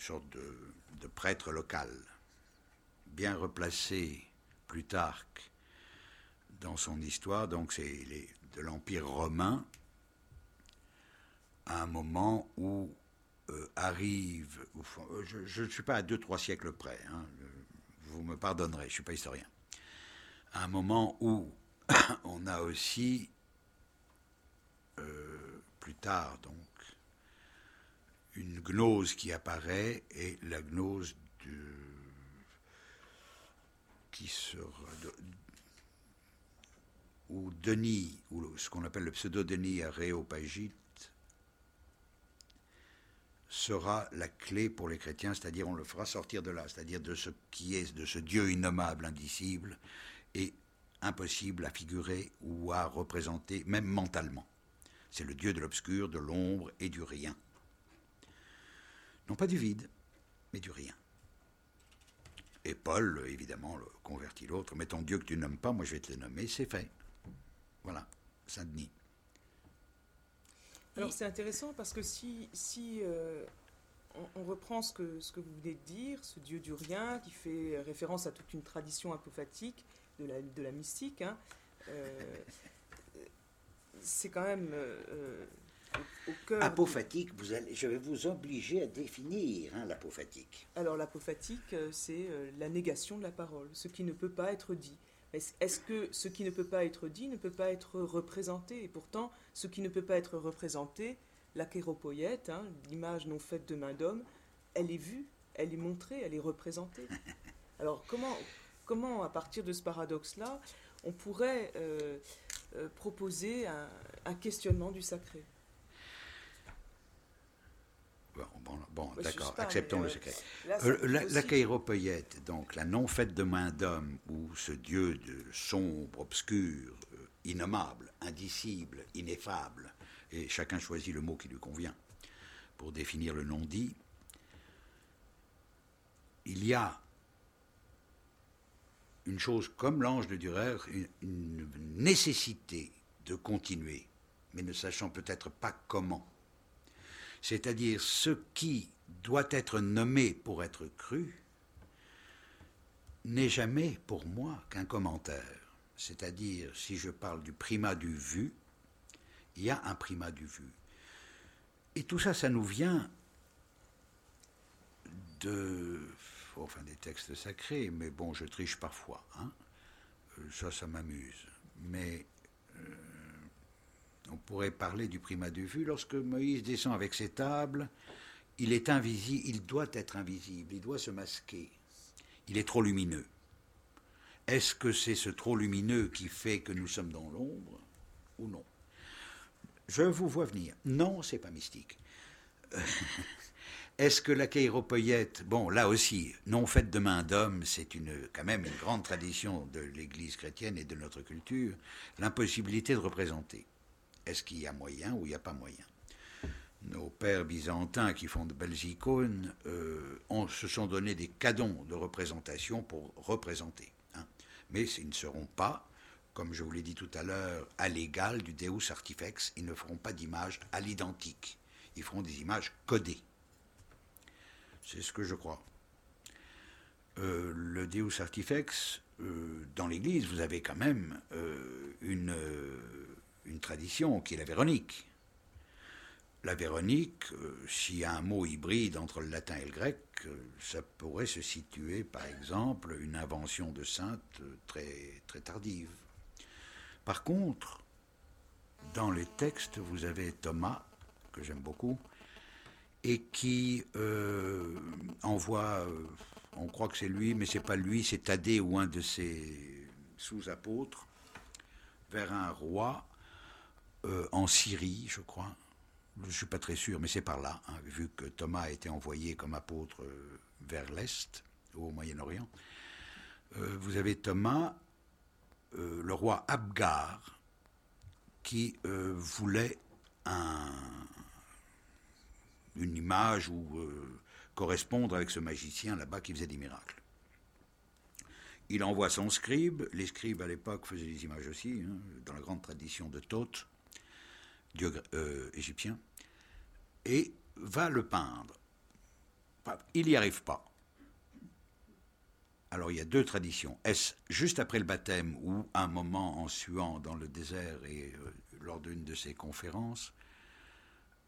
une sorte de, prêtre local. Bien replacé, Plutarque, dans son histoire, donc c'est de l'Empire romain, à un moment où euh, arrive, euh, je ne suis pas à deux, trois siècles près, hein, vous me pardonnerez, je ne suis pas historien, à un moment où on a aussi, euh, plus tard donc, une gnose qui apparaît et la gnose de, qui sera, ou Denis, ou ce qu'on appelle le pseudo-Denis aréopagite, sera la clé pour les chrétiens, c'est-à-dire on le fera sortir de là, c'est-à-dire de ce qui est, de ce Dieu innommable, indicible, et impossible à figurer ou à représenter, même mentalement. C'est le Dieu de l'obscur, de l'ombre et du rien. Non pas du vide, mais du rien. Et Paul, évidemment, le convertit l'autre, mais ton Dieu que tu nommes pas, moi je vais te le nommer, c'est fait. Voilà, Saint-Denis. Alors c'est intéressant parce que si, si euh, on, reprend ce que, vous venez de dire, ce Dieu du rien qui fait référence à toute une tradition apophatique de la, de la mystique, hein, euh, c'est quand même euh, au, au cœur... Apophatique, vous allez, je vais vous obliger à définir hein, l'apophatique. Alors l'apophatique, euh, c'est euh, la négation de la parole, ce qui ne peut pas être dit. Est-ce que ce qui ne peut pas être dit ne peut pas être représenté? Et pourtant, ce qui ne peut pas être représenté, la chéropoïète, hein, l'image non faite de main d'homme, elle est vue, elle est montrée, elle est représentée. Alors comment, comment à partir de ce paradoxe-là, on pourrait euh, euh, proposer un, un questionnement du sacré? Bon, d'accord, acceptons le euh, secret. Euh, la, la donc la non faite de main d'homme, ou ce dieu de sombre, obscur, euh, innommable, indicible, ineffable, et chacun choisit le mot qui lui convient pour définir le non dit, il y a une chose comme l'ange de Dürer, une, une nécessité de continuer, mais ne sachant peut-être pas comment. C'est-à-dire ce qui doit être nommé pour être cru n'est jamais pour moi qu'un commentaire. C'est-à-dire, si je parle du primat du vu, il y a un primat du vu. Et tout ça, ça nous vient de, enfin, des textes sacrés, mais bon, je triche parfois. hein. Euh, Ça, ça m'amuse. Mais euh, on pourrait parler du primat de vue. Lorsque Moïse descend avec ses tables, il est invisible, il doit être invisible, il doit se masquer. Il est trop lumineux. Est-ce que c'est ce trop lumineux qui fait que nous sommes dans l'ombre ou non? Je vous vois venir. Non, c'est pas mystique. Est-ce que la bon, là aussi, non faite de main d'homme, c'est une, quand même une grande tradition de l'Église chrétienne et de notre culture, l'impossibilité de représenter. Est-ce qu'il y a moyen ou il n'y a pas moyen? Nos pères byzantins qui font de belles icônes euh, se sont donné des cadons de représentation pour représenter. Hein. Mais ils ne seront pas, comme je vous l'ai dit tout à l'heure, à l'égal du Deus Artifex, ils ne feront pas d'image à l'identique. Ils feront des images codées. C'est ce que je crois. Euh, le Deus Artifex, euh, dans l'Église, vous avez quand même une, une tradition qui est la Véronique. La Véronique, s'il y a un mot hybride entre le latin et le grec, ça pourrait se situer, par exemple, une invention de sainte très, très tardive. Par contre, dans les textes, vous avez Thomas, que j'aime beaucoup, et qui euh, envoie, euh, on croit que c'est lui, mais c'est pas lui, c'est Thaddée ou un de ses sous-apôtres, vers un roi euh, en Syrie, je crois. Je ne suis pas très sûr, mais c'est par là, hein, vu que Thomas a été envoyé comme apôtre vers l'Est, au Moyen-Orient. vous avez Thomas, le roi Abgar, qui voulait un, une image ou euh, correspondre avec ce magicien là-bas qui faisait des miracles. Il envoie son scribe, les scribes à l'époque faisaient des images aussi, hein, dans la grande tradition de Thoth, dieu euh, égyptien, et va le peindre. Il n'y arrive pas. Alors il y a deux traditions. Est-ce juste après le baptême ou un moment en suant dans le désert et euh, lors d'une de ses conférences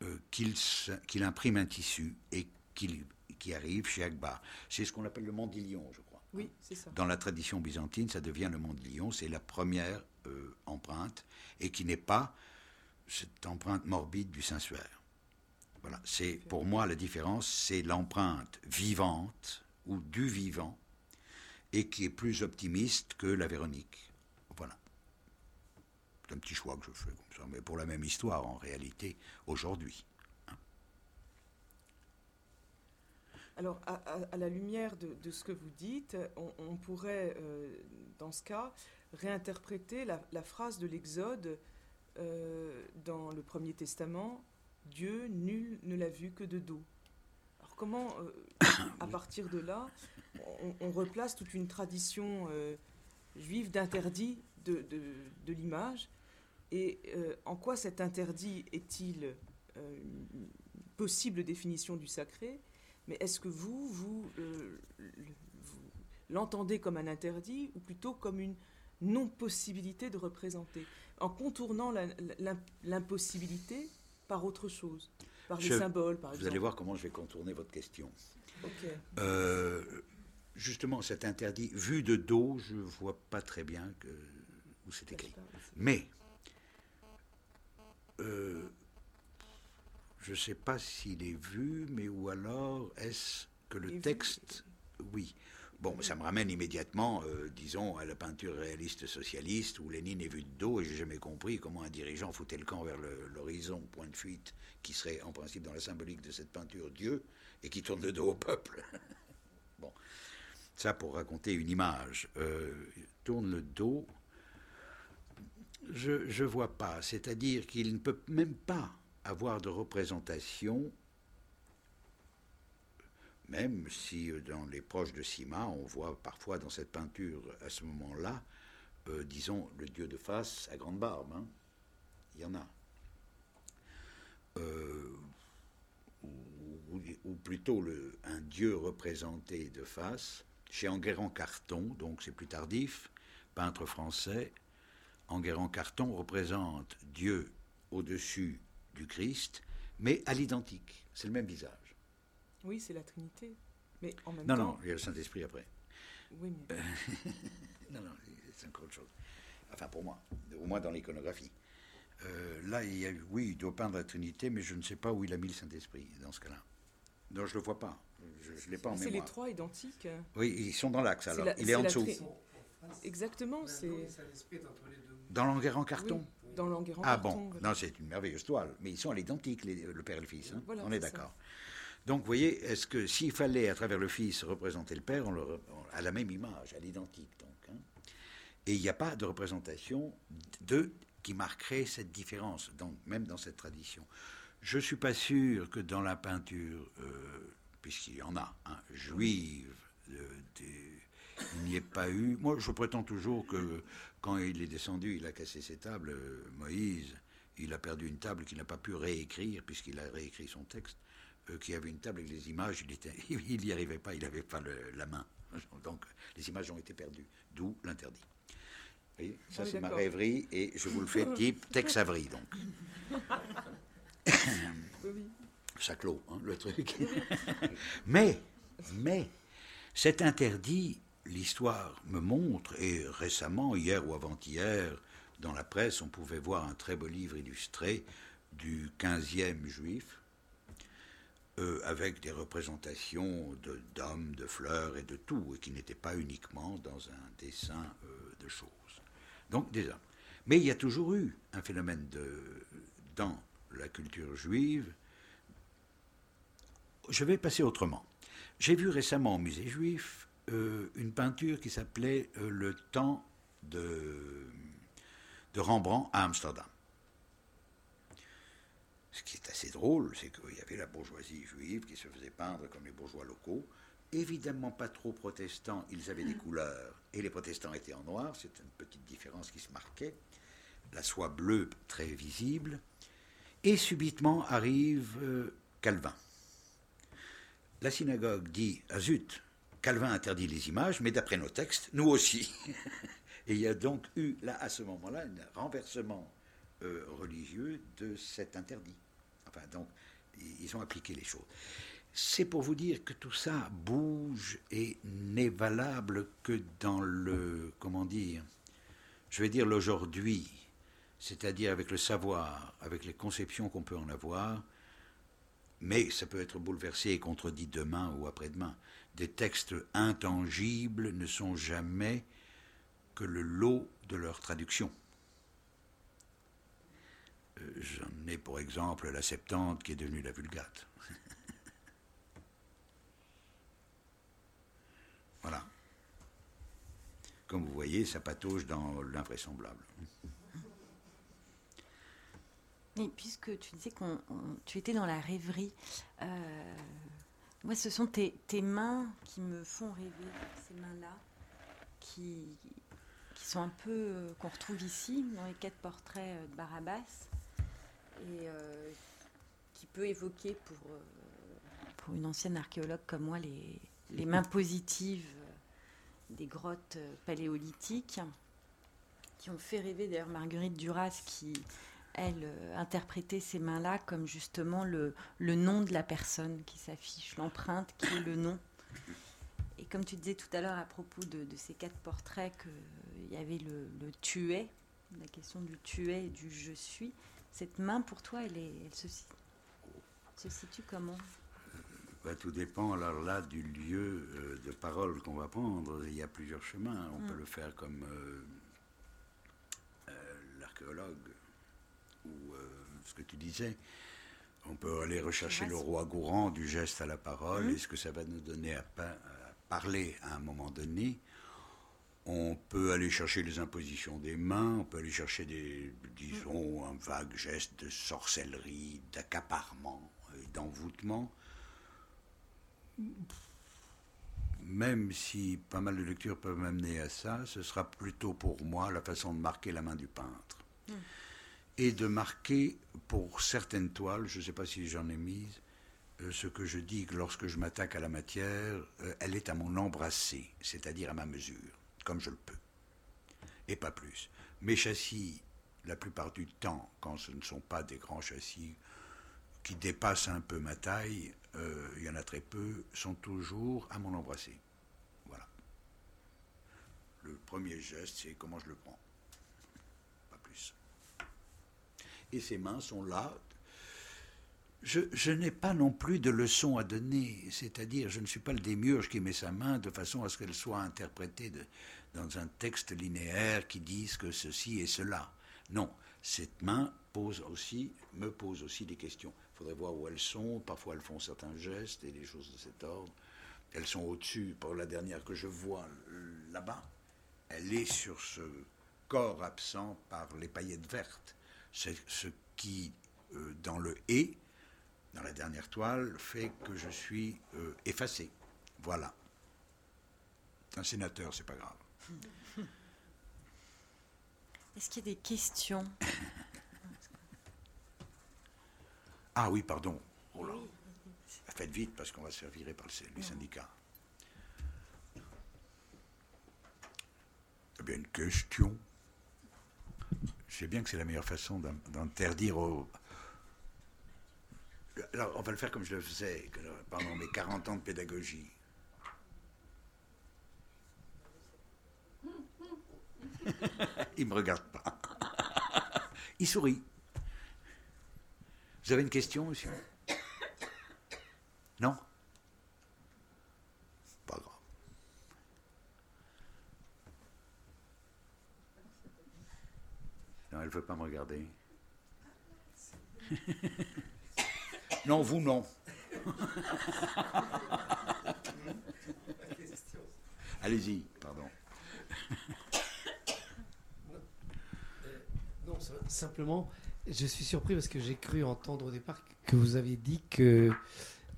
euh, qu'il imprime un tissu et qu'il qui arrive chez Akbar? C'est ce qu'on appelle le mandilion, je crois. Oui, c'est ça. Dans la tradition byzantine, ça devient le mandilion. C'est la première euh, empreinte et qui n'est pas cette empreinte morbide du sensuaire. Voilà. C'est pour moi la différence, c'est l'empreinte vivante ou du vivant et qui est plus optimiste que la Véronique. Voilà. C'est un petit choix que je fais mais pour la même histoire en réalité aujourd'hui. Hein. Alors, à, la lumière de, ce que vous dites, on, pourrait, euh, dans ce cas, réinterpréter la, phrase de l'Exode euh, dans le Premier Testament Dieu, nul ne l'a vu que de dos. Alors, comment, euh, à partir de là, on, replace toute une tradition juive d'interdit de, de l'image et euh, en quoi cet interdit est-il euh, une possible définition du sacré? Mais est-ce que vous, vous, euh, l'entendez comme un interdit ou plutôt comme une non-possibilité de représenter? En contournant l'impossibilité par autre chose, par des symboles, par exemple. Vous allez voir comment je vais contourner votre question. justement, cet interdit, vu de dos, je ne vois pas très bien que, où c'est écrit. Mais euh, je ne sais pas s'il est vu, mais ou alors est-ce que le texte... Oui. Bon, ça me ramène immédiatement, euh, disons, à la peinture réaliste socialiste où Lénine est vu de dos et j'ai jamais compris comment un dirigeant foutait le camp vers l'horizon, point de fuite, qui serait en principe dans la symbolique de cette peinture Dieu et qui tourne le dos au peuple. bon, ça pour raconter une image. Euh, tourne le dos je ne vois pas. C'est-à-dire qu'il ne peut même pas avoir de représentation, même si euh, dans les proches de Sima, on voit parfois dans cette peinture, à ce moment-là, euh, disons, le dieu de face à grande barbe. Hein. Il y en a. Euh, ou, plutôt un dieu représenté de face, chez Enguerrand Carton, donc c'est plus tardif, peintre français, Enguerrand Carton représente Dieu au-dessus du Christ, mais à l'identique. C'est le même visage. Oui, c'est la Trinité. Mais en même non, temps... non, il y a le Saint-Esprit après. Oui, mais... non, non, c'est encore autre chose. Enfin, pour moi, au moins dans l'iconographie. Euh, là, il y a, oui, il doit peindre la Trinité, mais je ne sais pas où il a mis le Saint-Esprit dans ce cas-là. Non, je ne le vois pas. Je ne l'ai pas en C'est les mémoire. trois identiques. Oui, ils sont dans l'axe alors. la- il est en dessous. Bon, en Exactement, c'est nom du Saint-Esprit est entre les deux. Dans l'Anguère en carton oui, dans l'Enguerrand. Ah carton, bon, voilà. non, c'est une merveilleuse toile, mais ils sont à l'identique, le père et le fils. hein. Voilà, on est d'accord. Donc, vous voyez, est-ce que s'il fallait, à travers le fils, représenter le père, on la même image, à l'identique, donc. hein. Et il n'y a pas de représentation de qui marquerait cette différence, donc, même dans cette tradition. Je ne suis pas sûr que dans la peinture, euh, puisqu'il y en a, hein, juive, euh, il n'y ait pas eu. Moi, je prétends toujours que quand il est descendu, il a cassé ses tables, euh, Moïse, il a perdu une table qu'il n'a pas pu réécrire, puisqu'il a réécrit son texte, qui avait une table avec les images, il était- il n'y arrivait pas, il n'avait pas le- la main. Donc, les images ont été perdues, d'où l'interdit. Ça Ah oui, c'est ma rêverie, et je vous le fais type Tex Avery, donc. Oui. Ça clôt, hein, le truc. mais, mais, cet interdit, l'histoire me montre, et récemment, hier ou avant-hier, dans la presse, on pouvait voir un très beau livre illustré du 15e juif, euh, avec des représentations de- d'hommes, de, fleurs et de tout, et qui n'étaient pas uniquement dans un dessin euh, de choses. Donc des hommes. Mais il y a toujours eu un phénomène de, dans la culture juive. Je vais passer autrement. J'ai vu récemment au musée juif euh, une peinture qui s'appelait Le temps de, de Rembrandt à Amsterdam. Ce qui est assez drôle, c'est qu'il y avait la bourgeoisie juive qui se faisait peindre comme les bourgeois locaux. Évidemment pas trop protestants, ils avaient des couleurs et les protestants étaient en noir, c'est une petite différence qui se marquait. La soie bleue très visible. Et subitement arrive euh, Calvin. La synagogue dit Ah zut, Calvin interdit les images, mais d'après nos textes, nous aussi. et il y a donc eu, là, à ce moment-là, un renversement euh, religieux de cet interdit. Enfin, donc, ils ont appliqué les choses. C'est pour vous dire que tout ça bouge et n'est valable que dans le, comment dire, je vais dire l'aujourd'hui, c'est-à-dire avec le savoir, avec les conceptions qu'on peut en avoir, mais ça peut être bouleversé et contredit demain ou après-demain. Des textes intangibles ne sont jamais que le lot de leur traduction. J'en ai pour exemple la Septante qui est devenue la Vulgate. voilà. Comme vous voyez, ça patauge dans l'invraisemblable. Et puisque tu disais que tu étais dans la rêverie, euh, moi, ce sont tes, tes mains qui me font rêver, ces mains-là, qui, qui sont un peu. euh, qu'on retrouve ici, dans les quatre portraits euh, de Barabbas, et euh, qui peut évoquer pour, euh, pour une ancienne archéologue comme moi les, les mains positives des grottes paléolithiques, qui ont fait rêver d'ailleurs Marguerite Duras, qui elle euh, interprétait ces mains-là comme justement le, le nom de la personne qui s'affiche, l'empreinte qui est le nom. Et comme tu disais tout à l'heure à propos de, de ces quatre portraits, qu'il y avait le, le tuet, la question du tuet et du je suis, cette main pour toi, elle, est, elle se, se situe comment? Bah, tout dépend alors là du lieu euh, de parole qu'on va prendre. Il y a plusieurs chemins. On peut le faire comme euh, euh, l'archéologue ou ce que tu disais. On peut aller rechercher le roi Gourand du geste à la parole Mhm. et ce que ça va nous donner à, pa- à parler à un moment donné? On peut aller chercher les impositions des mains, on peut aller chercher des, disons, un vague geste de sorcellerie, d'accaparement et d'envoûtement. Même si pas mal de lectures peuvent m'amener à ça, ce sera plutôt pour moi la façon de marquer la main du peintre. Et de marquer pour certaines toiles, je ne sais pas si j'en ai mises, euh, ce que je dis que lorsque je m'attaque à la matière, euh, elle est à mon embrassé, c'est-à-dire à ma mesure, comme je le peux. Et pas plus. Mes châssis, la plupart du temps, quand ce ne sont pas des grands châssis qui dépassent un peu ma taille, euh, il y en a très peu, sont toujours à mon embrassé. Voilà. Le premier geste, c'est comment je le prends. Pas plus. Et ses mains sont là. Je, n'ai pas non plus de leçon à donner, c'est-à-dire je ne suis pas le démiurge qui met sa main de façon à ce qu'elle soit interprétée dans un texte linéaire qui dise que ceci et cela. Non, cette main pose aussi, me pose aussi des questions. Il faudrait voir où elles sont. Parfois, elles font certains gestes et des choses de cet ordre. Elles sont au-dessus. Pour la dernière que je vois là-bas, elle est sur ce corps absent par les paillettes vertes. C'est ce qui, euh, dans le et, dans la dernière toile, fait que je suis euh, effacé. Voilà. Un sénateur, c'est pas grave. Est-ce qu'il y a des questions? Ah oui, pardon. Oh là. Faites vite parce qu'on va se faire virer par les syndicats. Eh bien, une question. Je sais bien que c'est la meilleure façon d'in- d'interdire aux. Alors, on va le faire comme je le faisais pendant mes 40 ans de pédagogie. Il me regarde pas. Il sourit. Vous avez une question, monsieur? Non? Pas grave. Non, elle ne veut pas me regarder. non, vous non. Allez-y, pardon. Non, ça- simplement, je suis surpris parce que j'ai cru entendre au départ que vous avez dit que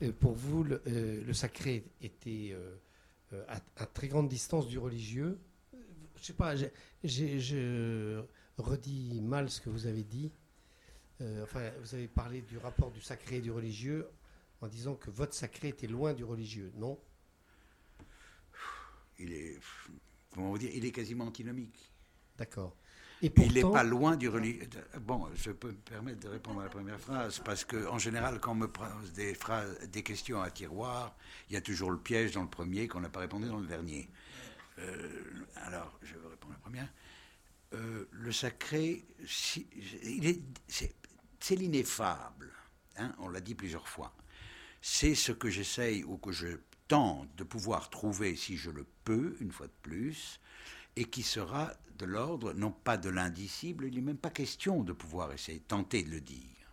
euh, pour vous, le, euh, sacré était euh, euh, à, très grande distance du religieux. Euh, Je sais pas, je redis mal ce que vous avez dit. Euh, enfin, vous avez parlé du rapport du sacré et du religieux en disant que votre sacré était loin du religieux, non? Il est. Comment vous dire Il est quasiment antinomique. D'accord. Et Il n'est pas loin du religieux. Bon, je peux me permettre de répondre à la première phrase, parce que en général, quand on me pose des, phrases, des questions à tiroir, il y a toujours le piège dans le premier qu'on n'a pas répondu dans le dernier. Euh, alors, je vais répondre à la première. Euh, le sacré, si- il est- c'est l'ineffable. hein, on l'a dit plusieurs fois. C'est ce que j'essaye ou que je tente de pouvoir trouver, si je le peux, une fois de plus, et qui sera de l'ordre, non pas de l'indicible, il n'est même pas question de pouvoir essayer, tenter de le dire.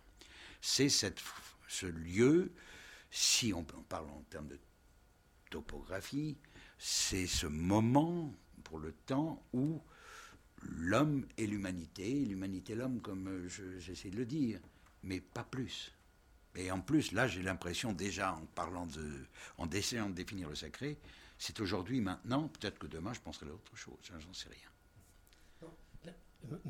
C'est ce lieu, si on parle en termes de topographie, c'est ce moment pour le temps où l'homme et l'humanité, l'humanité et l'homme comme euh, je- j'essaie de le dire, mais pas plus. Et en plus, là, j'ai l'impression déjà en parlant de, en essayant de définir le sacré, c'est aujourd'hui, maintenant, peut-être que demain, je penserai à autre chose, j'en j'en sais rien.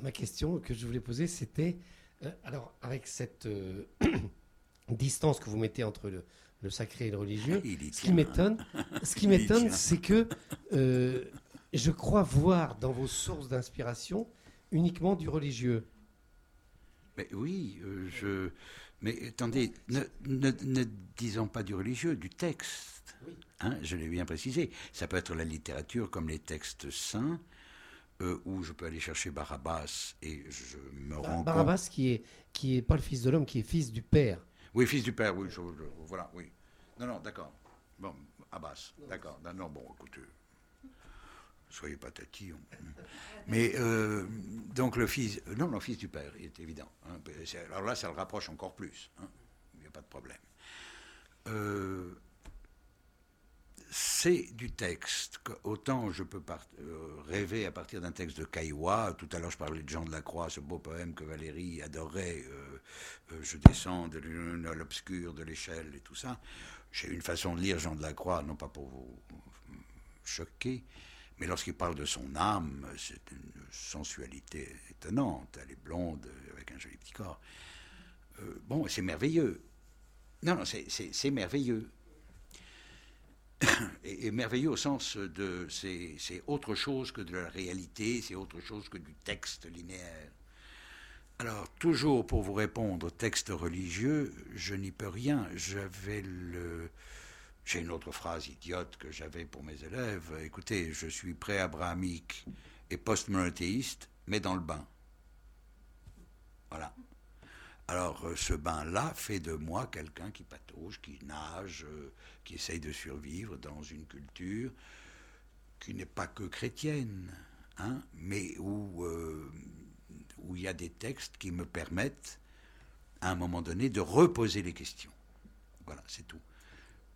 Ma question que je voulais poser, c'était, euh, alors avec cette euh, distance que vous mettez entre le, le sacré et le religieux, ce qui tient. m'étonne, ce qui m'étonne, c'est que euh, je crois voir dans vos sources d'inspiration uniquement du religieux. Mais oui, euh, je. Mais attendez, ne, ne, ne disons pas du religieux, du texte. Oui. Hein, je l'ai bien précisé. Ça peut être la littérature comme les textes saints, euh, où je peux aller chercher Barabbas et je me rends compte. Barabbas, qui est, qui est pas le fils de l'homme, qui est fils du Père. Oui, fils du père, oui, je- je- voilà, oui. Non, non, d'accord. Bon, Abbas, d'accord. Non, non, bon, écoutez, soyez pas tatillon. Mais, euh, donc, le fils, euh, non, le fils du père, il est évident. hein. Alors là, ça le rapproche encore plus. hein. Il n'y a pas de problème. Euh, c'est du texte. Autant je peux rêver à partir d'un texte de Caillois. Tout à l'heure, je parlais de Jean de la Croix, ce beau poème que Valérie adorait. je descends de l'une à l'obscur de l'échelle et tout ça. J'ai une façon de lire Jean de la Croix, non pas pour vous choquer, mais lorsqu'il parle de son âme, c'est une sensualité étonnante. Elle est blonde, avec un joli petit corps. Euh, bon, c'est merveilleux. Non, non, c'est- merveilleux. Et, et merveilleux au sens de. C'est autre chose que de la réalité, c'est autre chose que du texte linéaire. Alors, toujours pour vous répondre, texte religieux, je n'y peux rien. J'avais le. J'ai une autre phrase idiote que j'avais pour mes élèves. Écoutez, je suis pré-abrahamique et post-monothéiste, mais dans le bain. Voilà. Alors euh, ce bain-là fait de moi quelqu'un qui patauge, qui nage, euh, qui essaye de survivre dans une culture qui n'est pas que chrétienne, hein, mais où euh, où il y a des textes qui me permettent, à un moment donné, de reposer les questions. Voilà, c'est tout.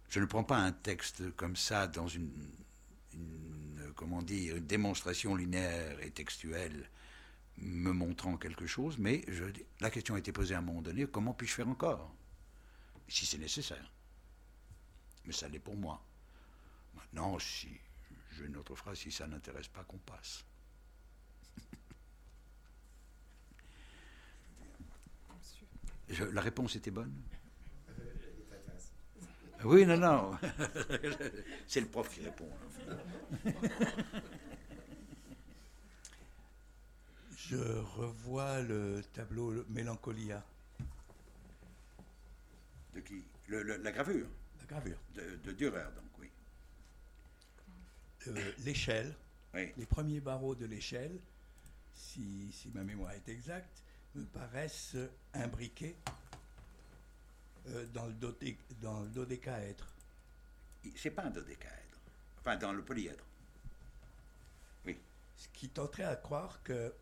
Je ne prends pas un texte comme ça dans une, une, comment dire, une démonstration linéaire et textuelle me montrant quelque chose, mais je, la question a été posée à un moment donné, comment puis-je faire encore? Si c'est nécessaire. Mais ça l'est pour moi. Maintenant, si j'ai une autre phrase, si ça n'intéresse pas, qu'on passe. Je- la réponse était bonne? Oui, non, non. c'est le prof qui répond. hein. Je revois le tableau Mélancolia, De qui? Le- le- La gravure? La gravure. de, de Dürer, donc, oui. Euh, l'échelle, Oui. les premiers barreaux de l'échelle, si, si ma mémoire est exacte, me paraissent imbriqués euh, dans, le dodé- dans le dodécaèdre. C'est pas un dodécaèdre. Enfin, dans le polyèdre. Oui. Ce qui tenterait à croire qu'il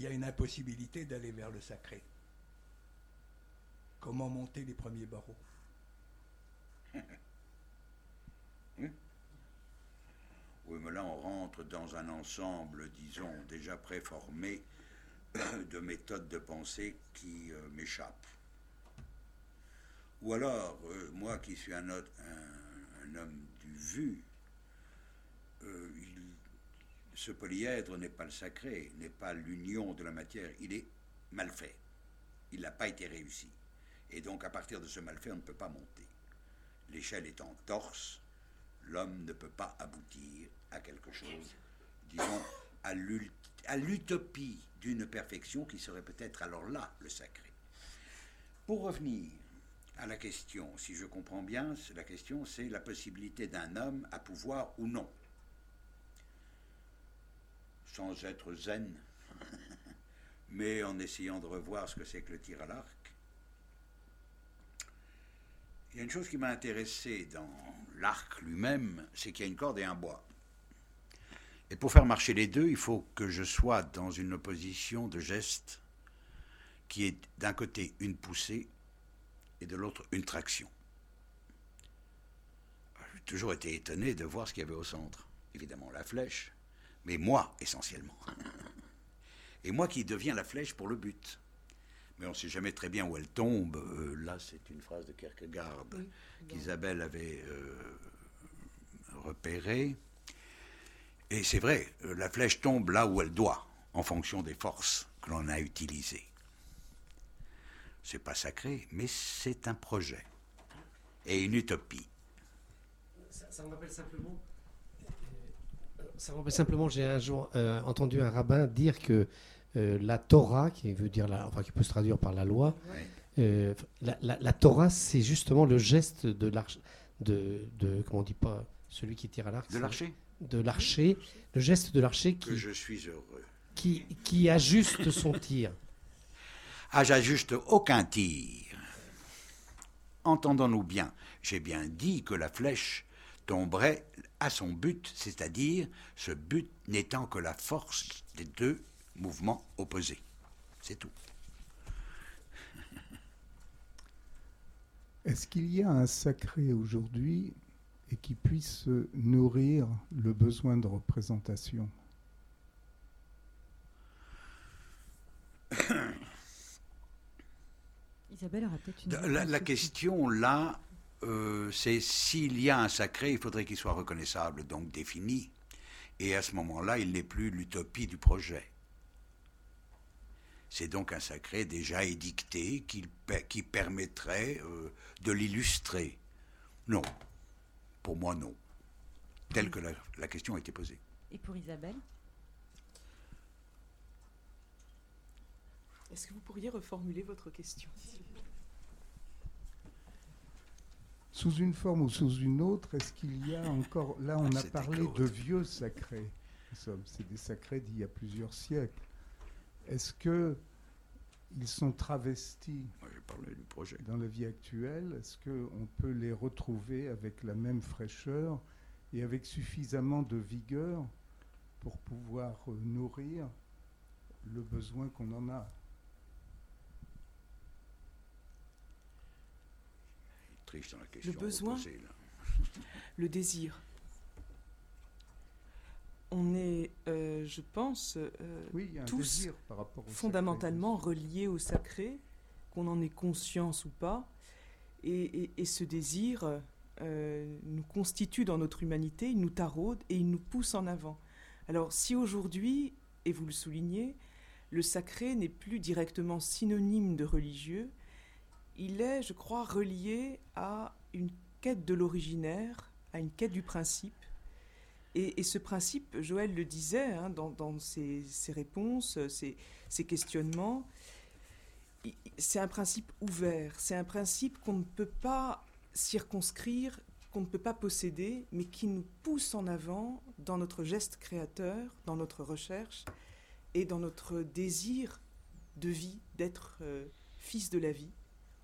y a une impossibilité d'aller vers le sacré. Comment monter les premiers barreaux? Oui, mais là, on rentre dans un ensemble, disons, déjà préformé de méthodes de pensée qui euh, m'échappent. Ou alors, euh, moi qui suis un, homme du vu, euh, ce polyèdre n'est pas le sacré, n'est pas l'union de la matière, il est mal fait. Il n'a pas été réussi. Et donc, à partir de ce mal fait, on ne peut pas monter. L'échelle étant torse, l'homme ne peut pas aboutir à quelque chose, disons, à l'utopie d'une perfection qui serait peut-être alors là le sacré. Pour revenir à la question, si je comprends bien, la question c'est la possibilité d'un homme à pouvoir ou non, sans être zen, mais en essayant de revoir ce que c'est que le tir à l'arc. Il y a une chose qui m'a intéressé dans l'arc lui-même, c'est qu'il y a une corde et un bois. Et pour faire marcher les deux, il faut que je sois dans une opposition de gestes qui est d'un côté une poussée et de l'autre une traction. J'ai toujours été étonné de voir ce qu'il y avait au centre. Évidemment la flèche, mais moi essentiellement. Et moi qui deviens la flèche pour le but. Mais on ne sait jamais très bien où elle tombe. Euh, là, c'est une phrase de Kierkegaard qu'Isabelle avait euh, repérée. Et c'est vrai, euh, la flèche tombe là où elle doit, en fonction des forces que l'on a utilisées. C'est pas sacré, mais c'est un projet et une utopie. Ça, ça me rappelle simplement. euh, Ça me rappelle simplement, j'ai un jour euh, entendu un rabbin dire que euh, la Torah, qui veut dire la, enfin qui peut se traduire par la loi, euh, la, la- la Torah, c'est justement le geste de l'arche, de, de comment on dit pas, celui qui tire à l'arc, De l'archer de l'archer, le geste de l'archer Que qui, je suis heureux. qui, qui ajuste son tir. Ah, j'ajuste aucun tir. Entendons-nous bien, j'ai bien dit que la flèche tomberait à son but, c'est-à-dire ce but n'étant que la force des deux mouvements opposés. C'est tout. Est-ce qu'il y a un sacré aujourd'hui et qui puisse nourrir le besoin de représentation? Isabelle aura peut-être une. La, question là, euh, c'est s'il y a un sacré, il faudrait qu'il soit reconnaissable, donc défini. Et à ce moment-là, il n'est plus l'utopie du projet. C'est donc un sacré déjà édicté qui, pe- qui permettrait euh, de l'illustrer. Non. Pour moi, non. Telle que la, la question a été posée. Et pour Isabelle? Est-ce que vous pourriez reformuler votre question Sous une forme ou sous une autre, est-ce qu'il y a encore... Là, on Ah, a parlé de vieux sacrés. C'est des sacrés d'il y a plusieurs siècles. Est-ce que ils sont travestis Moi, j'ai parlé du projet. dans la vie actuelle? Est-ce qu'on peut les retrouver avec la même fraîcheur et avec suffisamment de vigueur pour pouvoir euh, nourrir le besoin qu'on en a? Il triche dans la question besoin reposée. Le désir. On est, euh, je pense, euh, Oui, il y a un tous désir par rapport au sacré. fondamentalement reliés au sacré, qu'on en ait conscience ou pas. Et, et- et ce désir euh, nous constitue dans notre humanité, il nous taraude et il nous pousse en avant. Alors si aujourd'hui, et vous le soulignez, le sacré n'est plus directement synonyme de religieux, il est, je crois, relié à une quête de l'originaire, à une quête du principe. Et, ce principe, Joël le disait hein, dans, ses, ses réponses, ses, questionnements, c'est un principe ouvert, c'est un principe qu'on ne peut pas circonscrire, qu'on ne peut pas posséder, mais qui nous pousse en avant dans notre geste créateur, dans notre recherche et dans notre désir de vie, d'être euh, fils de la vie.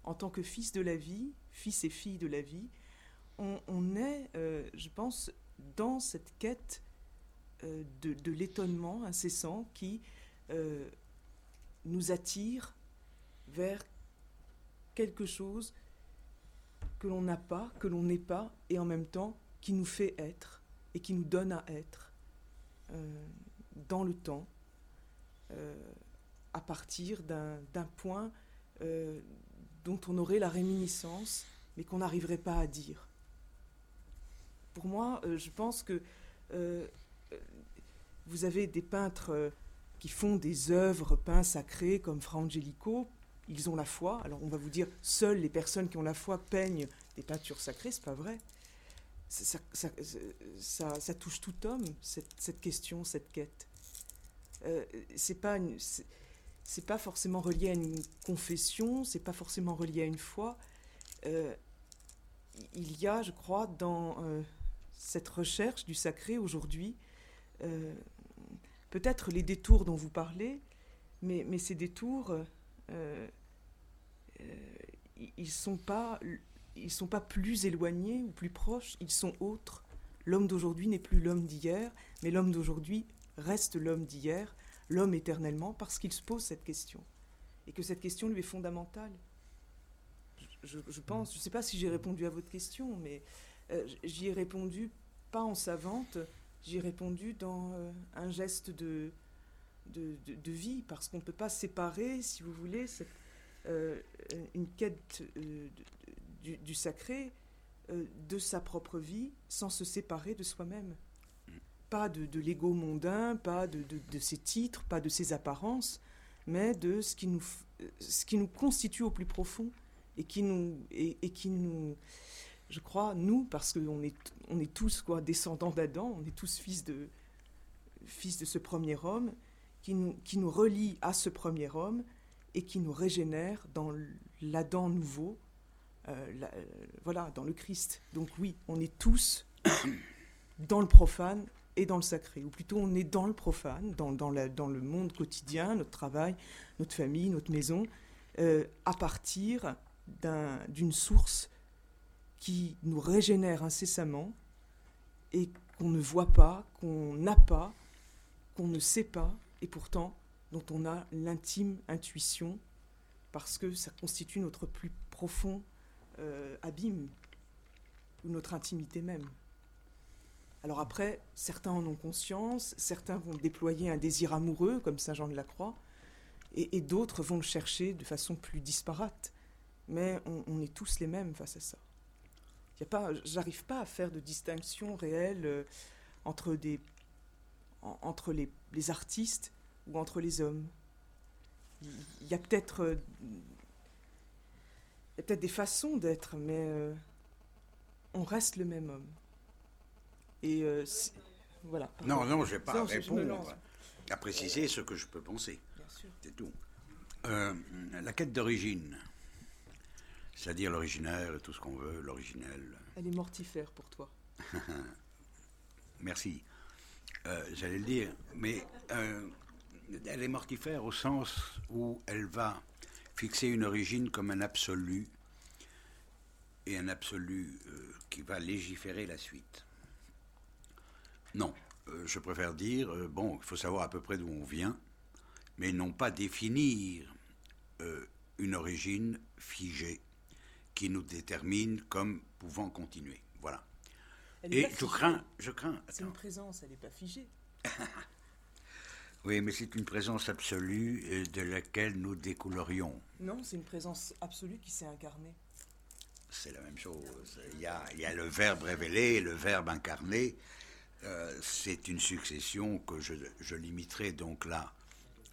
En tant que fils de la vie, fils et fille de la vie, on, est, euh, je pense, dans cette quête euh, de, l'étonnement incessant qui euh, nous attire vers quelque chose que l'on n'a pas, que l'on n'est pas, et en même temps qui nous fait être et qui nous donne à être dans le temps, à partir d'un point dont on aurait la réminiscence, mais qu'on n'arriverait pas à dire. Pour moi, euh, je pense que euh, euh, vous avez des peintres qui font des œuvres peints sacrées comme Fra Angelico, ils ont la foi. Alors on va vous dire, seules les personnes qui ont la foi peignent des peintures sacrées, c'est pas vrai. Ça, touche tout homme, cette, question, cette quête. C'est pas une- c'est- pas forcément relié à une confession, c'est pas forcément relié à une foi. Euh, il y a, je crois, dans euh, cette recherche du sacré aujourd'hui, euh, peut-être les détours dont vous parlez, mais, mais ces détours, ils sont pas, ils sont pas plus éloignés ou plus proches, ils sont autres. L'homme d'aujourd'hui n'est plus l'homme d'hier, mais l'homme d'aujourd'hui reste l'homme d'hier, l'homme éternellement, parce qu'il se pose cette question. Et que cette question lui est fondamentale. Je, pense, je ne sais pas si j'ai répondu à votre question, mais euh, j'y ai répondu pas en savante, j'y ai répondu dans euh, un geste de, de, vie, parce qu'on ne peut pas séparer, si vous voulez, euh, une quête du, sacré de sa propre vie sans se séparer de soi-même. Pas de, l'ego mondain, pas de, de- ses titres, pas de ses apparences, mais de ce qui nous, euh, ce qui nous constitue au plus profond et qui nous, et, qui nous je crois, nous, parce qu'on est, on est tous quoi, descendants d'Adam, on est tous fils de, fils de ce premier homme, qui nous, qui nous relie à ce premier homme et qui nous régénère dans l'Adam nouveau, euh, euh, voilà, dans le Christ. Donc oui, on est tous dans le profane et dans le sacré, ou plutôt on est dans le profane, dans, dans, la- dans le monde quotidien, notre travail, notre famille, notre maison, euh, à partir d'un- d'une source qui nous régénère incessamment et qu'on ne voit pas, qu'on n'a pas, qu'on ne sait pas, et pourtant dont on a l'intime intuition, parce que ça constitue notre plus profond euh, abîme, ou notre intimité même. Alors après, certains en ont conscience, certains vont déployer un désir amoureux, comme Saint Jean de la Croix, et, d'autres vont le chercher de façon plus disparate. Mais on, est tous les mêmes face à ça. Y a pas, j'arrive pas à faire de distinction réelle euh, entre, les, artistes ou entre les hommes. Il il y, a peut-être euh, y a peut-être des façons d'être, mais euh, on reste le même homme. Et euh, voilà. Non, non, je ne vais pas me répondre. À préciser ce que je peux penser. C'est tout. Euh, la quête d'origine, c'est-à-dire l'originaire et tout ce qu'on veut, l'originel. Elle est mortifère pour toi. Merci. Euh, J'allais le dire, mais elle est mortifère au sens où elle va fixer une origine comme un absolu et un absolu qui va légiférer la suite. Non, euh, je préfère dire, euh, bon, il faut savoir à peu près d'où on vient, mais non pas définir euh, une origine figée qui nous détermine comme pouvant continuer. Voilà. Elle Et je crains, je crains. C'est une présence, elle n'est pas figée. Oui, mais c'est une présence absolue de laquelle nous découlerions. Non, c'est une présence absolue qui s'est incarnée. C'est la même chose. Il y a, il y a le verbe révélé le verbe incarné. Euh, c'est une succession que je, limiterai donc là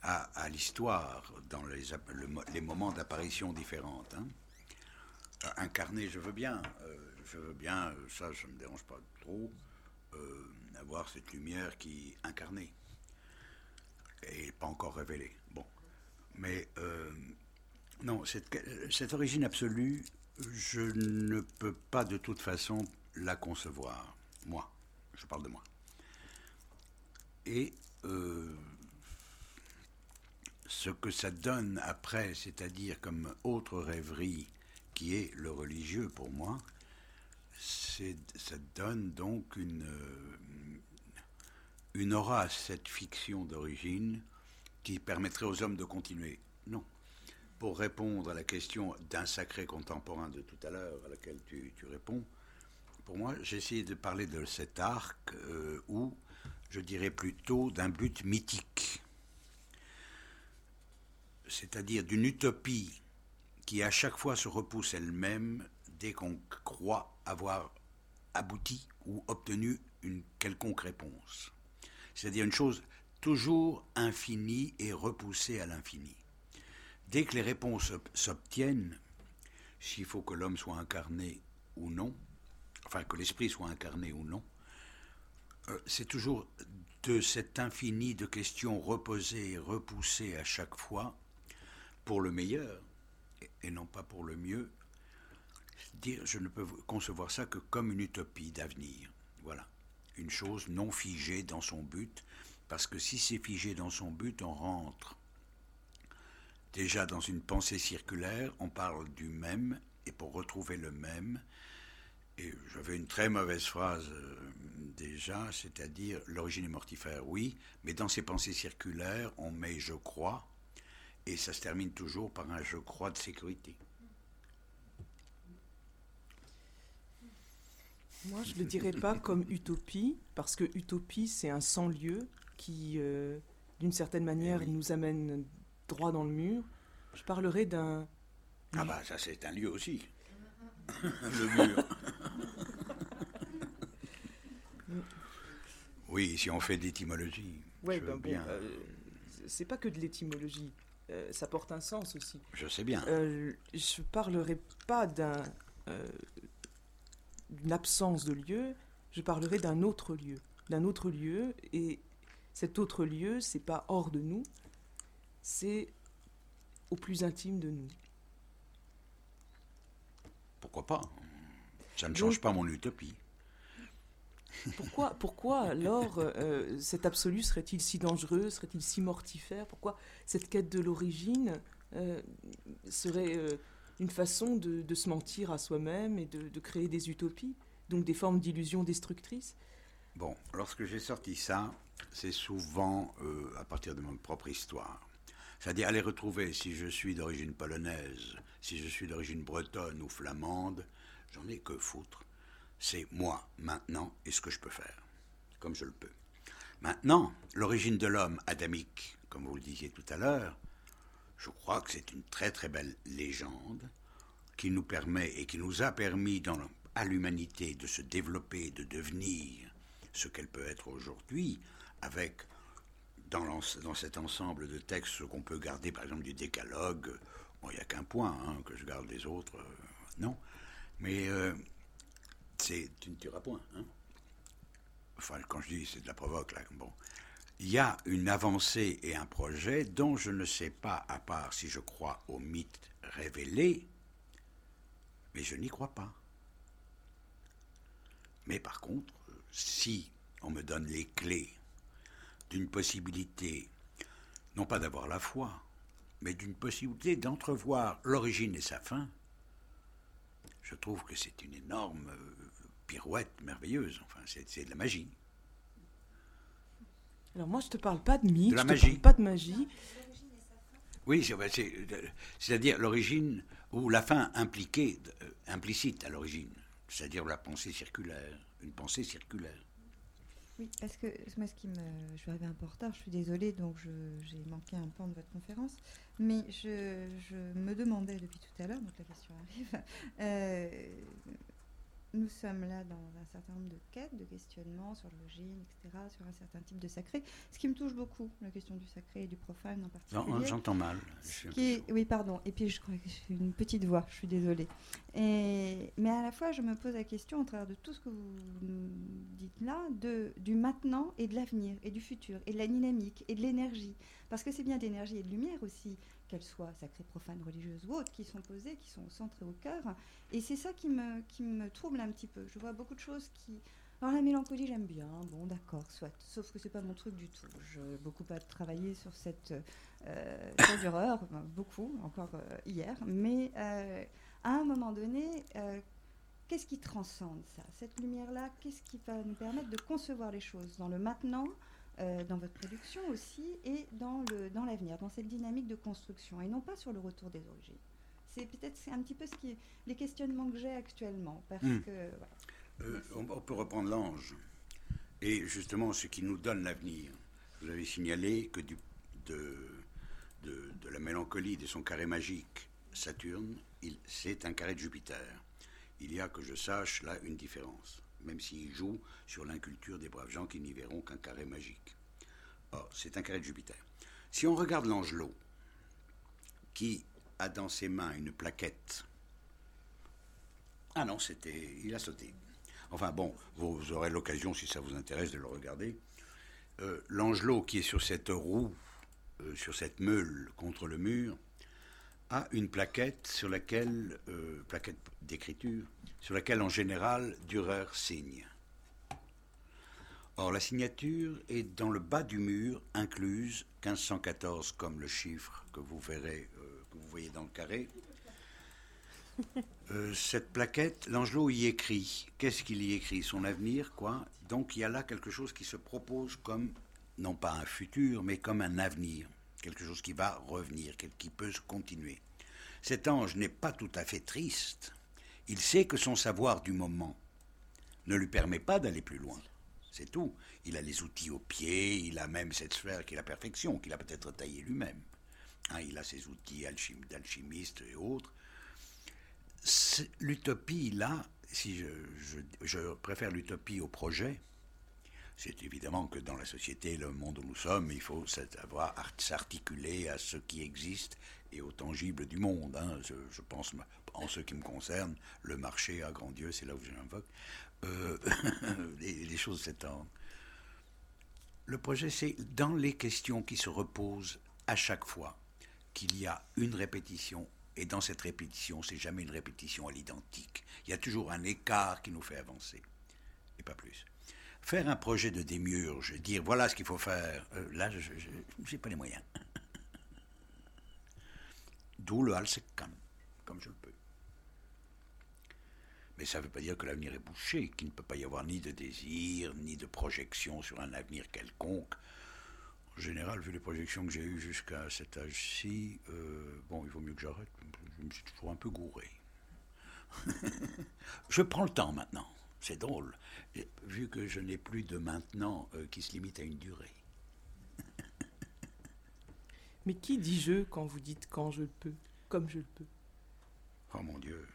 à, l'histoire, dans les, moments d'apparition différentes. hein. Euh, incarné, je veux bien. euh, je veux bien, ça, ne me dérange pas trop, avoir cette lumière qui incarnée et pas encore révélée. Bon. Mais non, cette origine absolue, je ne peux pas de toute façon la concevoir. Moi, je parle de moi. Et euh, ce que ça donne après, c'est-à-dire comme autre rêverie qui est le religieux pour moi, ça donne donc une, euh, une aura à cette fiction d'origine qui permettrait aux hommes de continuer. Non. Pour répondre à la question d'un sacré contemporain de tout à l'heure, à laquelle tu réponds, pour moi, j'ai essayé de parler de cet arc euh, ou, je dirais plutôt, d'un but mythique. C'est-à-dire d'une utopie qui à chaque fois se repousse elle-même dès qu'on croit avoir abouti ou obtenu une quelconque réponse. C'est-à-dire une chose toujours infinie et repoussée à l'infini. Dès que les réponses ob- s'obtiennent, s'il faut que l'homme soit incarné ou non, enfin que l'esprit soit incarné ou non, euh, c'est toujours de cet infini de questions reposées et repoussées à chaque fois pour le meilleur et, non pas pour le mieux. Dire, je ne peux concevoir ça que comme une utopie d'avenir. Voilà. Une chose non figée dans son but, parce que si c'est figé dans son but, on rentre déjà dans une pensée circulaire, on parle du même, et pour retrouver le même, et j'avais une très mauvaise phrase euh, déjà, c'est-à-dire l'origine est mortifère, oui, mais dans ces pensées circulaires, on met je crois, et ça se termine toujours par un je crois de sécurité. Moi, je ne le dirais pas comme utopie, parce que utopie, c'est un sans-lieu qui, euh, d'une certaine manière, Eh oui. nous amène droit dans le mur. Je parlerai d'un... Ah bah ça c'est un lieu aussi. le mur. Oui, si on fait d'étymologie. Ouais, je ben bon, bien. euh, c'est pas que de l'étymologie. Euh, ça porte un sens aussi. Je sais bien. Euh, je parlerai pas d'un euh, d'une absence de lieu, je parlerai d'un autre lieu, d'un autre lieu et cet autre lieu, c'est pas hors de nous, c'est au plus intime de nous. Pourquoi pas? Ça ne Donc- change pas mon utopie. Pourquoi, pourquoi alors euh, cet absolu serait-il si dangereux, serait-il si mortifère? Pourquoi cette quête de l'origine euh, serait euh, une façon de, se mentir à soi-même et de, de créer des utopies, donc des formes d'illusions destructrices? Bon, lorsque j'ai sorti ça, c'est souvent euh, à partir de ma propre histoire. C'est-à-dire aller retrouver si je suis d'origine polonaise, si je suis d'origine bretonne ou flamande, j'en ai que foutre. C'est moi, maintenant, et ce que je peux faire, comme je le peux. Maintenant, l'origine de l'homme adamique, comme vous le disiez tout à l'heure, je crois que c'est une très très belle légende qui nous permet et qui nous a permis à l'humanité de se développer, de devenir ce qu'elle peut être aujourd'hui, avec dans, cet ensemble de textes qu'on peut garder, par exemple du décalogue. Bon, il n'y a qu'un point hein, que je garde les autres, euh, non. Mais euh, tu ne tueras point. Hein. Enfin, quand je dis c'est de la provoque là, bon. Il y a une avancée et un projet dont je ne sais pas, à part si je crois au mythe révélé, mais je n'y crois pas. Mais par contre, si on me donne les clés d'une possibilité, non pas d'avoir la foi, mais d'une possibilité d'entrevoir l'origine et sa fin, je trouve que c'est une énorme euh, pirouette merveilleuse. Enfin, c'est de la magie. Alors moi, je te parle pas de mythe, De la je magie. te parle pas de magie. Oui, c'est- c'est- euh, c'est-à-dire l'origine ou la fin impliquée, euh, implicite à l'origine, c'est-à-dire la pensée circulaire, une pensée circulaire. Oui, parce que moi, ce qui me. Je vais arriver un peu en retard, je suis désolée, donc j'ai manqué un pan de votre conférence. Mais je, je me demandais depuis tout à l'heure, donc la question arrive. euh, nous sommes là dans un certain nombre de quêtes, de questionnements sur l'origine, etc., sur un certain type de sacré. Ce qui me touche beaucoup, la question du sacré et du profane en Non, particulier. J'entends mal. Je Qui oui, pardon. Et puis, je crois que j'ai une petite voix, je suis désolée. Et, mais à la fois, je me pose la question, au travers de tout ce que vous nous dites là, de, du maintenant et de l'avenir, et du futur, et de la dynamique, et de l'énergie. Parce que c'est bien d'énergie et de lumière aussi, qu'elles soient sacrées, profanes, religieuses ou autres, qui sont posées, qui sont au centre et au cœur. Et c'est ça qui me, qui me trouble un petit peu. Je vois beaucoup de choses qui... Alors la mélancolie, j'aime bien, bon d'accord, soit. Sauf que c'est pas mon truc du tout. Je beaucoup pas travaillé sur cette euh, enfin, beaucoup, encore euh, hier. Mais euh, à un moment donné, euh, qu'est-ce qui transcende ça? Cette lumière-là, qu'est-ce qui va nous permettre de concevoir les choses dans le maintenant, euh, dans votre production aussi, et dans le dans l'avenir, dans cette dynamique de construction, et non pas sur le retour des origines. C'est peut-être un petit peu ce qui, les questionnements que j'ai actuellement, parce Hmm. que voilà. Euh, on, on peut reprendre l'ange. Et justement, ce qui nous donne l'avenir. Vous avez signalé que du- de, de- de la mélancolie de son carré magique, Saturne, il- c'est un carré de Jupiter. Il y a, que je sache, là une différence, même s'il joue sur l'inculture des braves gens qui n'y verront qu'un carré magique. Or, c'est un carré de Jupiter. Si on regarde l'angelot, qui a dans ses mains une plaquette ah non, c'était. Il a sauté. Enfin bon, vous, vous aurez l'occasion, si ça vous intéresse, de le regarder. Euh, L'angelot qui est sur cette roue, euh, sur cette meule contre le mur, a une plaquette sur laquelle, euh, plaquette d'écriture, sur laquelle en général Dürer signe. Or, la signature est dans le bas du mur, incluse 1514 comme le chiffre que vous verrez, euh, que vous voyez dans le carré. Euh, cette plaquette, l'Angelot y écrit. Qu'est-ce qu'il y écrit? Son avenir, quoi? Donc il y a là quelque chose qui se propose comme, non pas un futur, mais comme un avenir. Quelque chose qui va revenir, qui peut se continuer. Cet ange n'est pas tout à fait triste. Il sait que son savoir du moment ne lui permet pas d'aller plus loin. C'est tout. Il a les outils au pied, il a même cette sphère qui est la perfection, qu'il a peut-être taillée lui-même. Hein, il a ses outils alchim- d'alchimiste et autres. L'utopie, là, si je, préfère l'utopie au projet, c'est évidemment que dans la société, le monde où nous sommes, il faut savoir art- s'articuler à ce qui existe et au tangible du monde. hein. Je pense, en ce qui me concerne, le marché à grand Dieu, c'est là où je l'invoque, euh, les, choses s'étendent. Le projet, c'est dans les questions qui se reposent à chaque fois qu'il y a une répétition, et dans cette répétition, c'est jamais une répétition à l'identique. Il y a toujours un écart qui nous fait avancer, et pas plus. Faire un projet de démiurge, dire voilà ce qu'il faut faire, euh, là, je n'ai pas les moyens. D'où le Halsekkan, comme je le peux. Mais ça ne veut pas dire que l'avenir est bouché, qu'il ne peut pas y avoir ni de désir, ni de projection sur un avenir quelconque. En général, vu les projections que j'ai eues jusqu'à cet âge-ci, euh, bon, il vaut mieux que j'arrête. Je me suis toujours un peu gouré. je prends le temps maintenant. C'est drôle. Vu que je n'ai plus de maintenant euh, qui se limite à une durée. Mais qui dit je quand vous dites quand je le peux, comme je le peux? Oh mon Dieu.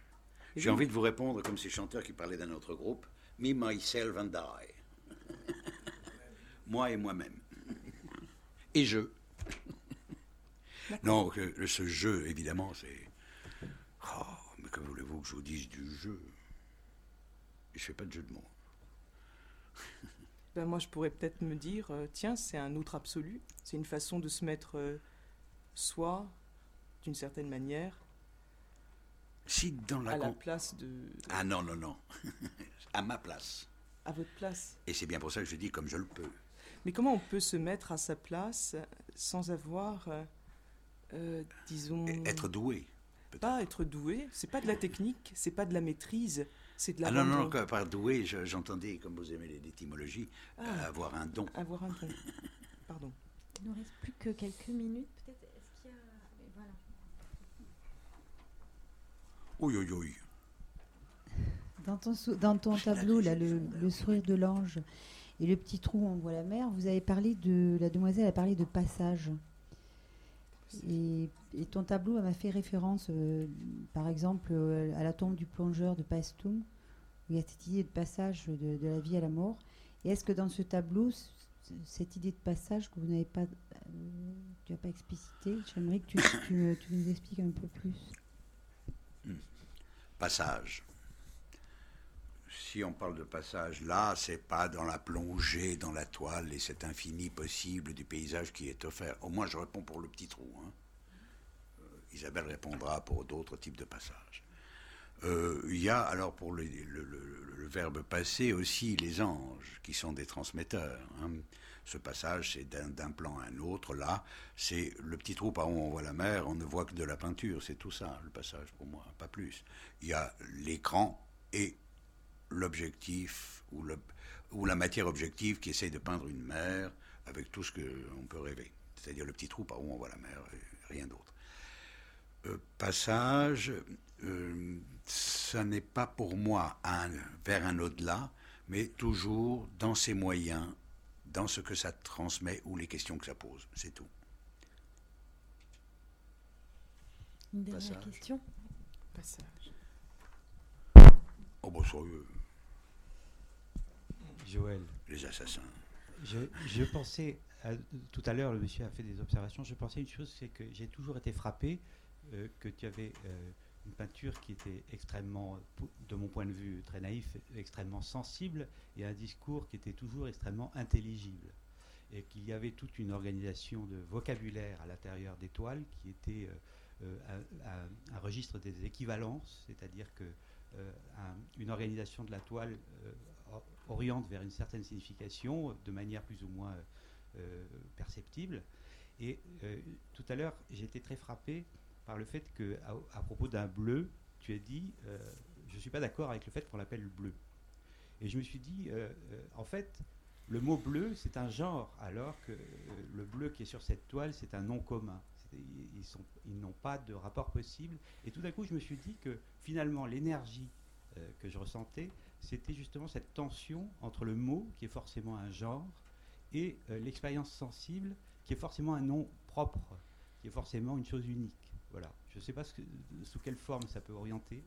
J'ai envie de vous répondre comme ces chanteurs qui parlaient d'un autre groupe. Me, myself and I. Moi et moi-même. Et je. Non, ce jeu, évidemment, c'est. Oh, mais que voulez-vous que je vous dise du jeu? Je fais pas de jeu de mots. Ben moi, je pourrais peut-être me dire, euh, tiens, c'est un autre absolu. C'est une façon de se mettre euh, soi, d'une certaine manière, Si dans la. à la place de... Ah non, non, non. à ma place. à votre place. Et c'est bien pour ça que je dis comme je le peux. Mais comment on peut se mettre à sa place sans avoir euh, euh, disons. Être doué. Pas être doué, c'est pas de la technique, c'est pas de la maîtrise, c'est de la Ah non, non, rendre- non, par doué, je- j'entendais, comme vous aimez les étymologies, Ah. euh, avoir un don. Avoir un don. Pardon. Il nous reste plus que quelques minutes, peut-être. Est-ce qu'il y a. Voilà. Oui, oui, oui. Dans ton, sou- dans ton tableau, là, le, le sourire de l'ange et le petit trou où on voit la mer, vous avez parlé de. La demoiselle a parlé de passage. Et, et ton tableau m'a fait référence, euh, par exemple, euh, à la tombe du plongeur de Paestum, où il y a cette idée de passage de, de la vie à la mort. Et est-ce que dans ce tableau, cette idée de passage que vous n'avez pas, euh, tu n'as pas explicité, j'aimerais que tu, tu me- tu nous expliques un peu plus. Passage. Si on parle de passage, là, c'est pas dans la plongée, dans la toile et cet infini possible du paysage qui est offert. Au moins, je réponds pour le petit trou. hein. Euh, Isabelle répondra pour d'autres types de passages. Euh, Il y a alors pour le, verbe passer aussi les anges qui sont des transmetteurs. hein. Ce passage, c'est d'un plan à un autre. Là, c'est le petit trou par où on voit la mer, on ne voit que de la peinture. C'est tout ça, le passage pour moi, pas plus. Il y a l'écran et l'objectif ou, la matière objective qui essaye de peindre une mer avec tout ce qu'on peut rêver. C'est-à-dire le petit trou par où on voit la mer, rien d'autre. Euh, passage, euh, ça n'est pas pour moi vers un au-delà, mais toujours dans ses moyens, dans ce que ça transmet ou les questions que ça pose. C'est tout. Une dernière Passage. question Passage. Oh, bon, sérieux, Joël, les assassins. je, je pensais, à- tout à l'heure, le monsieur a fait des observations, je pensais une chose, c'est que j'ai toujours été frappé euh, que tu avais euh, une peinture qui était extrêmement, de mon point de vue très naïf, extrêmement sensible, et un discours qui était toujours extrêmement intelligible. Et qu'il y avait toute une organisation de vocabulaire à l'intérieur des toiles qui était euh, euh, un, registre des équivalences, c'est-à-dire que euh, un- une organisation de la toile or- oriente vers une certaine signification de manière plus ou moins perceptible. Et tout à l'heure, été très frappé par le fait que, à, propos d'un bleu, tu as dit euh, Je ne suis pas d'accord avec le fait qu'on l'appelle bleu. Et je me suis dit euh, euh, En fait, le mot bleu, c'est un genre, alors que le bleu qui est sur cette toile, c'est un nom commun. Ils, n'ont pas de rapport possible. Et tout d'un coup, je me suis dit que finalement, l'énergie que je ressentais, c'était justement cette tension entre le mot, qui est forcément un genre, et l'expérience sensible, qui est forcément un nom propre, qui est forcément une chose unique. Voilà. Je ne sais pas sous quelle forme ça peut orienter.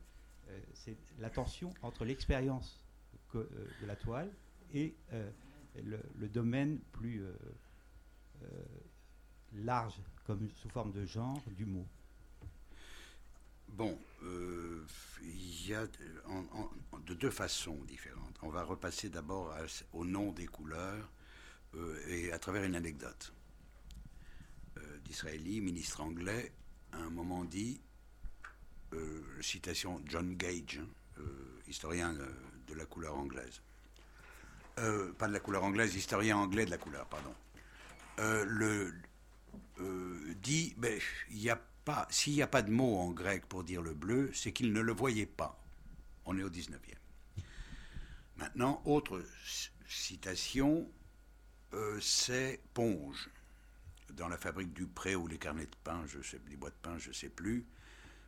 Euh, c'est la tension entre l'expérience euh, de la toile et euh, le, domaine plus large, comme sous forme de genre, du mot. Bon, il y a de- deux façons différentes. On va repasser d'abord au nom des couleurs et à travers une anecdote. Disraeli, ministre anglais, à un moment dit, euh, citation John Gage, hein, euh, historien euh, de la couleur anglaise. Pas de la couleur anglaise, historien anglais de la couleur, pardon. Le, dit, ben, il a pas, s'il n'y a pas de mot en grec pour dire le bleu, c'est qu'il ne le voyait pas. On est au 19e. Maintenant, autre citation, c'est Ponge. Dans la fabrique du pré ou les carnets de pain, je sais, les boîtes de pain, je ne sais plus.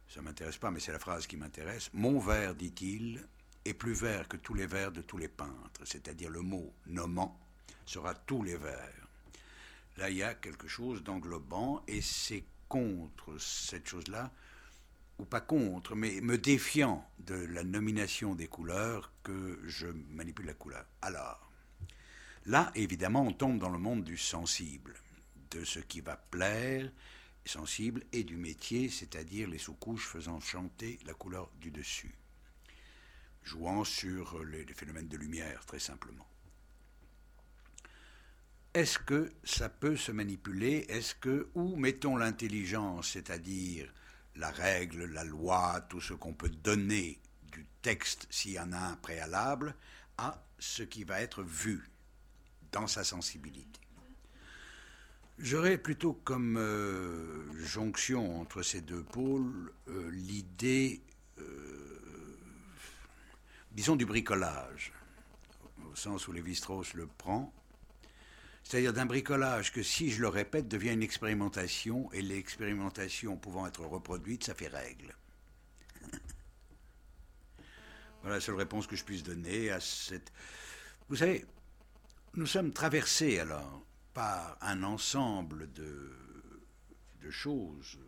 Ça m'intéresse pas, mais c'est la phrase qui m'intéresse. Mon verre, dit-il, est plus vert que tous les verres de tous les peintres. C'est-à-dire le mot nommant sera tous les verres. Là, il y a quelque chose d'englobant et c'est contre cette chose-là, ou pas contre, mais me défiant de la nomination des couleurs que je manipule la couleur. Alors, là, évidemment, on tombe dans le monde du sensible, de ce qui va plaire, sensible, et du métier, c'est-à-dire les sous-couches faisant chanter la couleur du dessus, jouant sur les, phénomènes de lumière, très simplement. Est-ce que ça peut se manipuler? Est-ce que, où mettons l'intelligence, c'est-à-dire la règle, la loi, tout ce qu'on peut donner du texte, s'il y en a un préalable, à ce qui va être vu dans sa sensibilité? J'aurais plutôt comme euh, jonction entre ces deux pôles euh, l'idée, euh, disons, du bricolage, au sens où Lévi-Strauss le prend, c'est-à-dire d'un bricolage que, si je le répète, devient une expérimentation, et l'expérimentation pouvant être reproduite, ça fait règle. voilà la seule réponse que je puisse donner à cette... Vous savez, nous sommes traversés alors par un ensemble de, choses.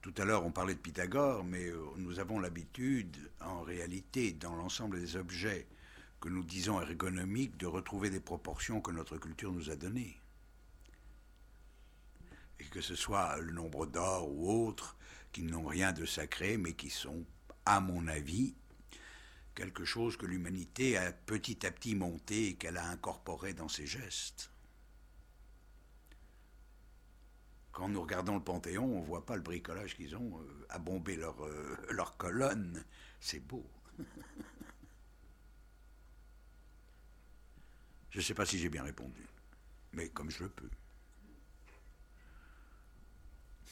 Tout à l'heure, on parlait de Pythagore, mais euh, nous avons l'habitude, en réalité, dans l'ensemble des objets que nous disons ergonomiques, de retrouver des proportions que notre culture nous a données. Et que ce soit le nombre d'or ou autres, qui n'ont rien de sacré, mais qui sont, à mon avis, quelque chose que l'humanité a petit à petit monté et qu'elle a incorporé dans ses gestes. Quand nous regardons le Panthéon, on ne voit pas le bricolage qu'ils ont euh, à bomber euh, leur colonnes. C'est beau. je ne sais pas si j'ai bien répondu, mais comme je le peux.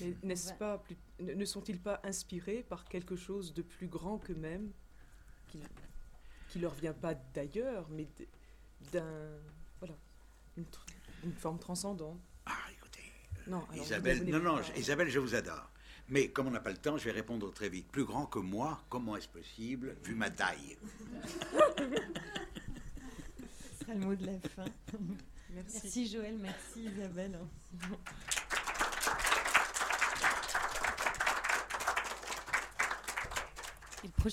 Mais n'est-ce pas, ne sont-ils pas inspirés par quelque chose de plus grand qu'eux-mêmes, qui, qui leur vient pas d'ailleurs, mais d'un, voilà, une, forme transcendante? Non, alors Isabelle, non, non, pas- je- Isabelle, je vous adore. Mais comme on n'a pas le temps, je vais répondre très vite. Plus grand que moi, comment est-ce possible, vu ma taille? Ce sera le mot de la fin. Merci. Merci Joël, merci Isabelle. Et le prochain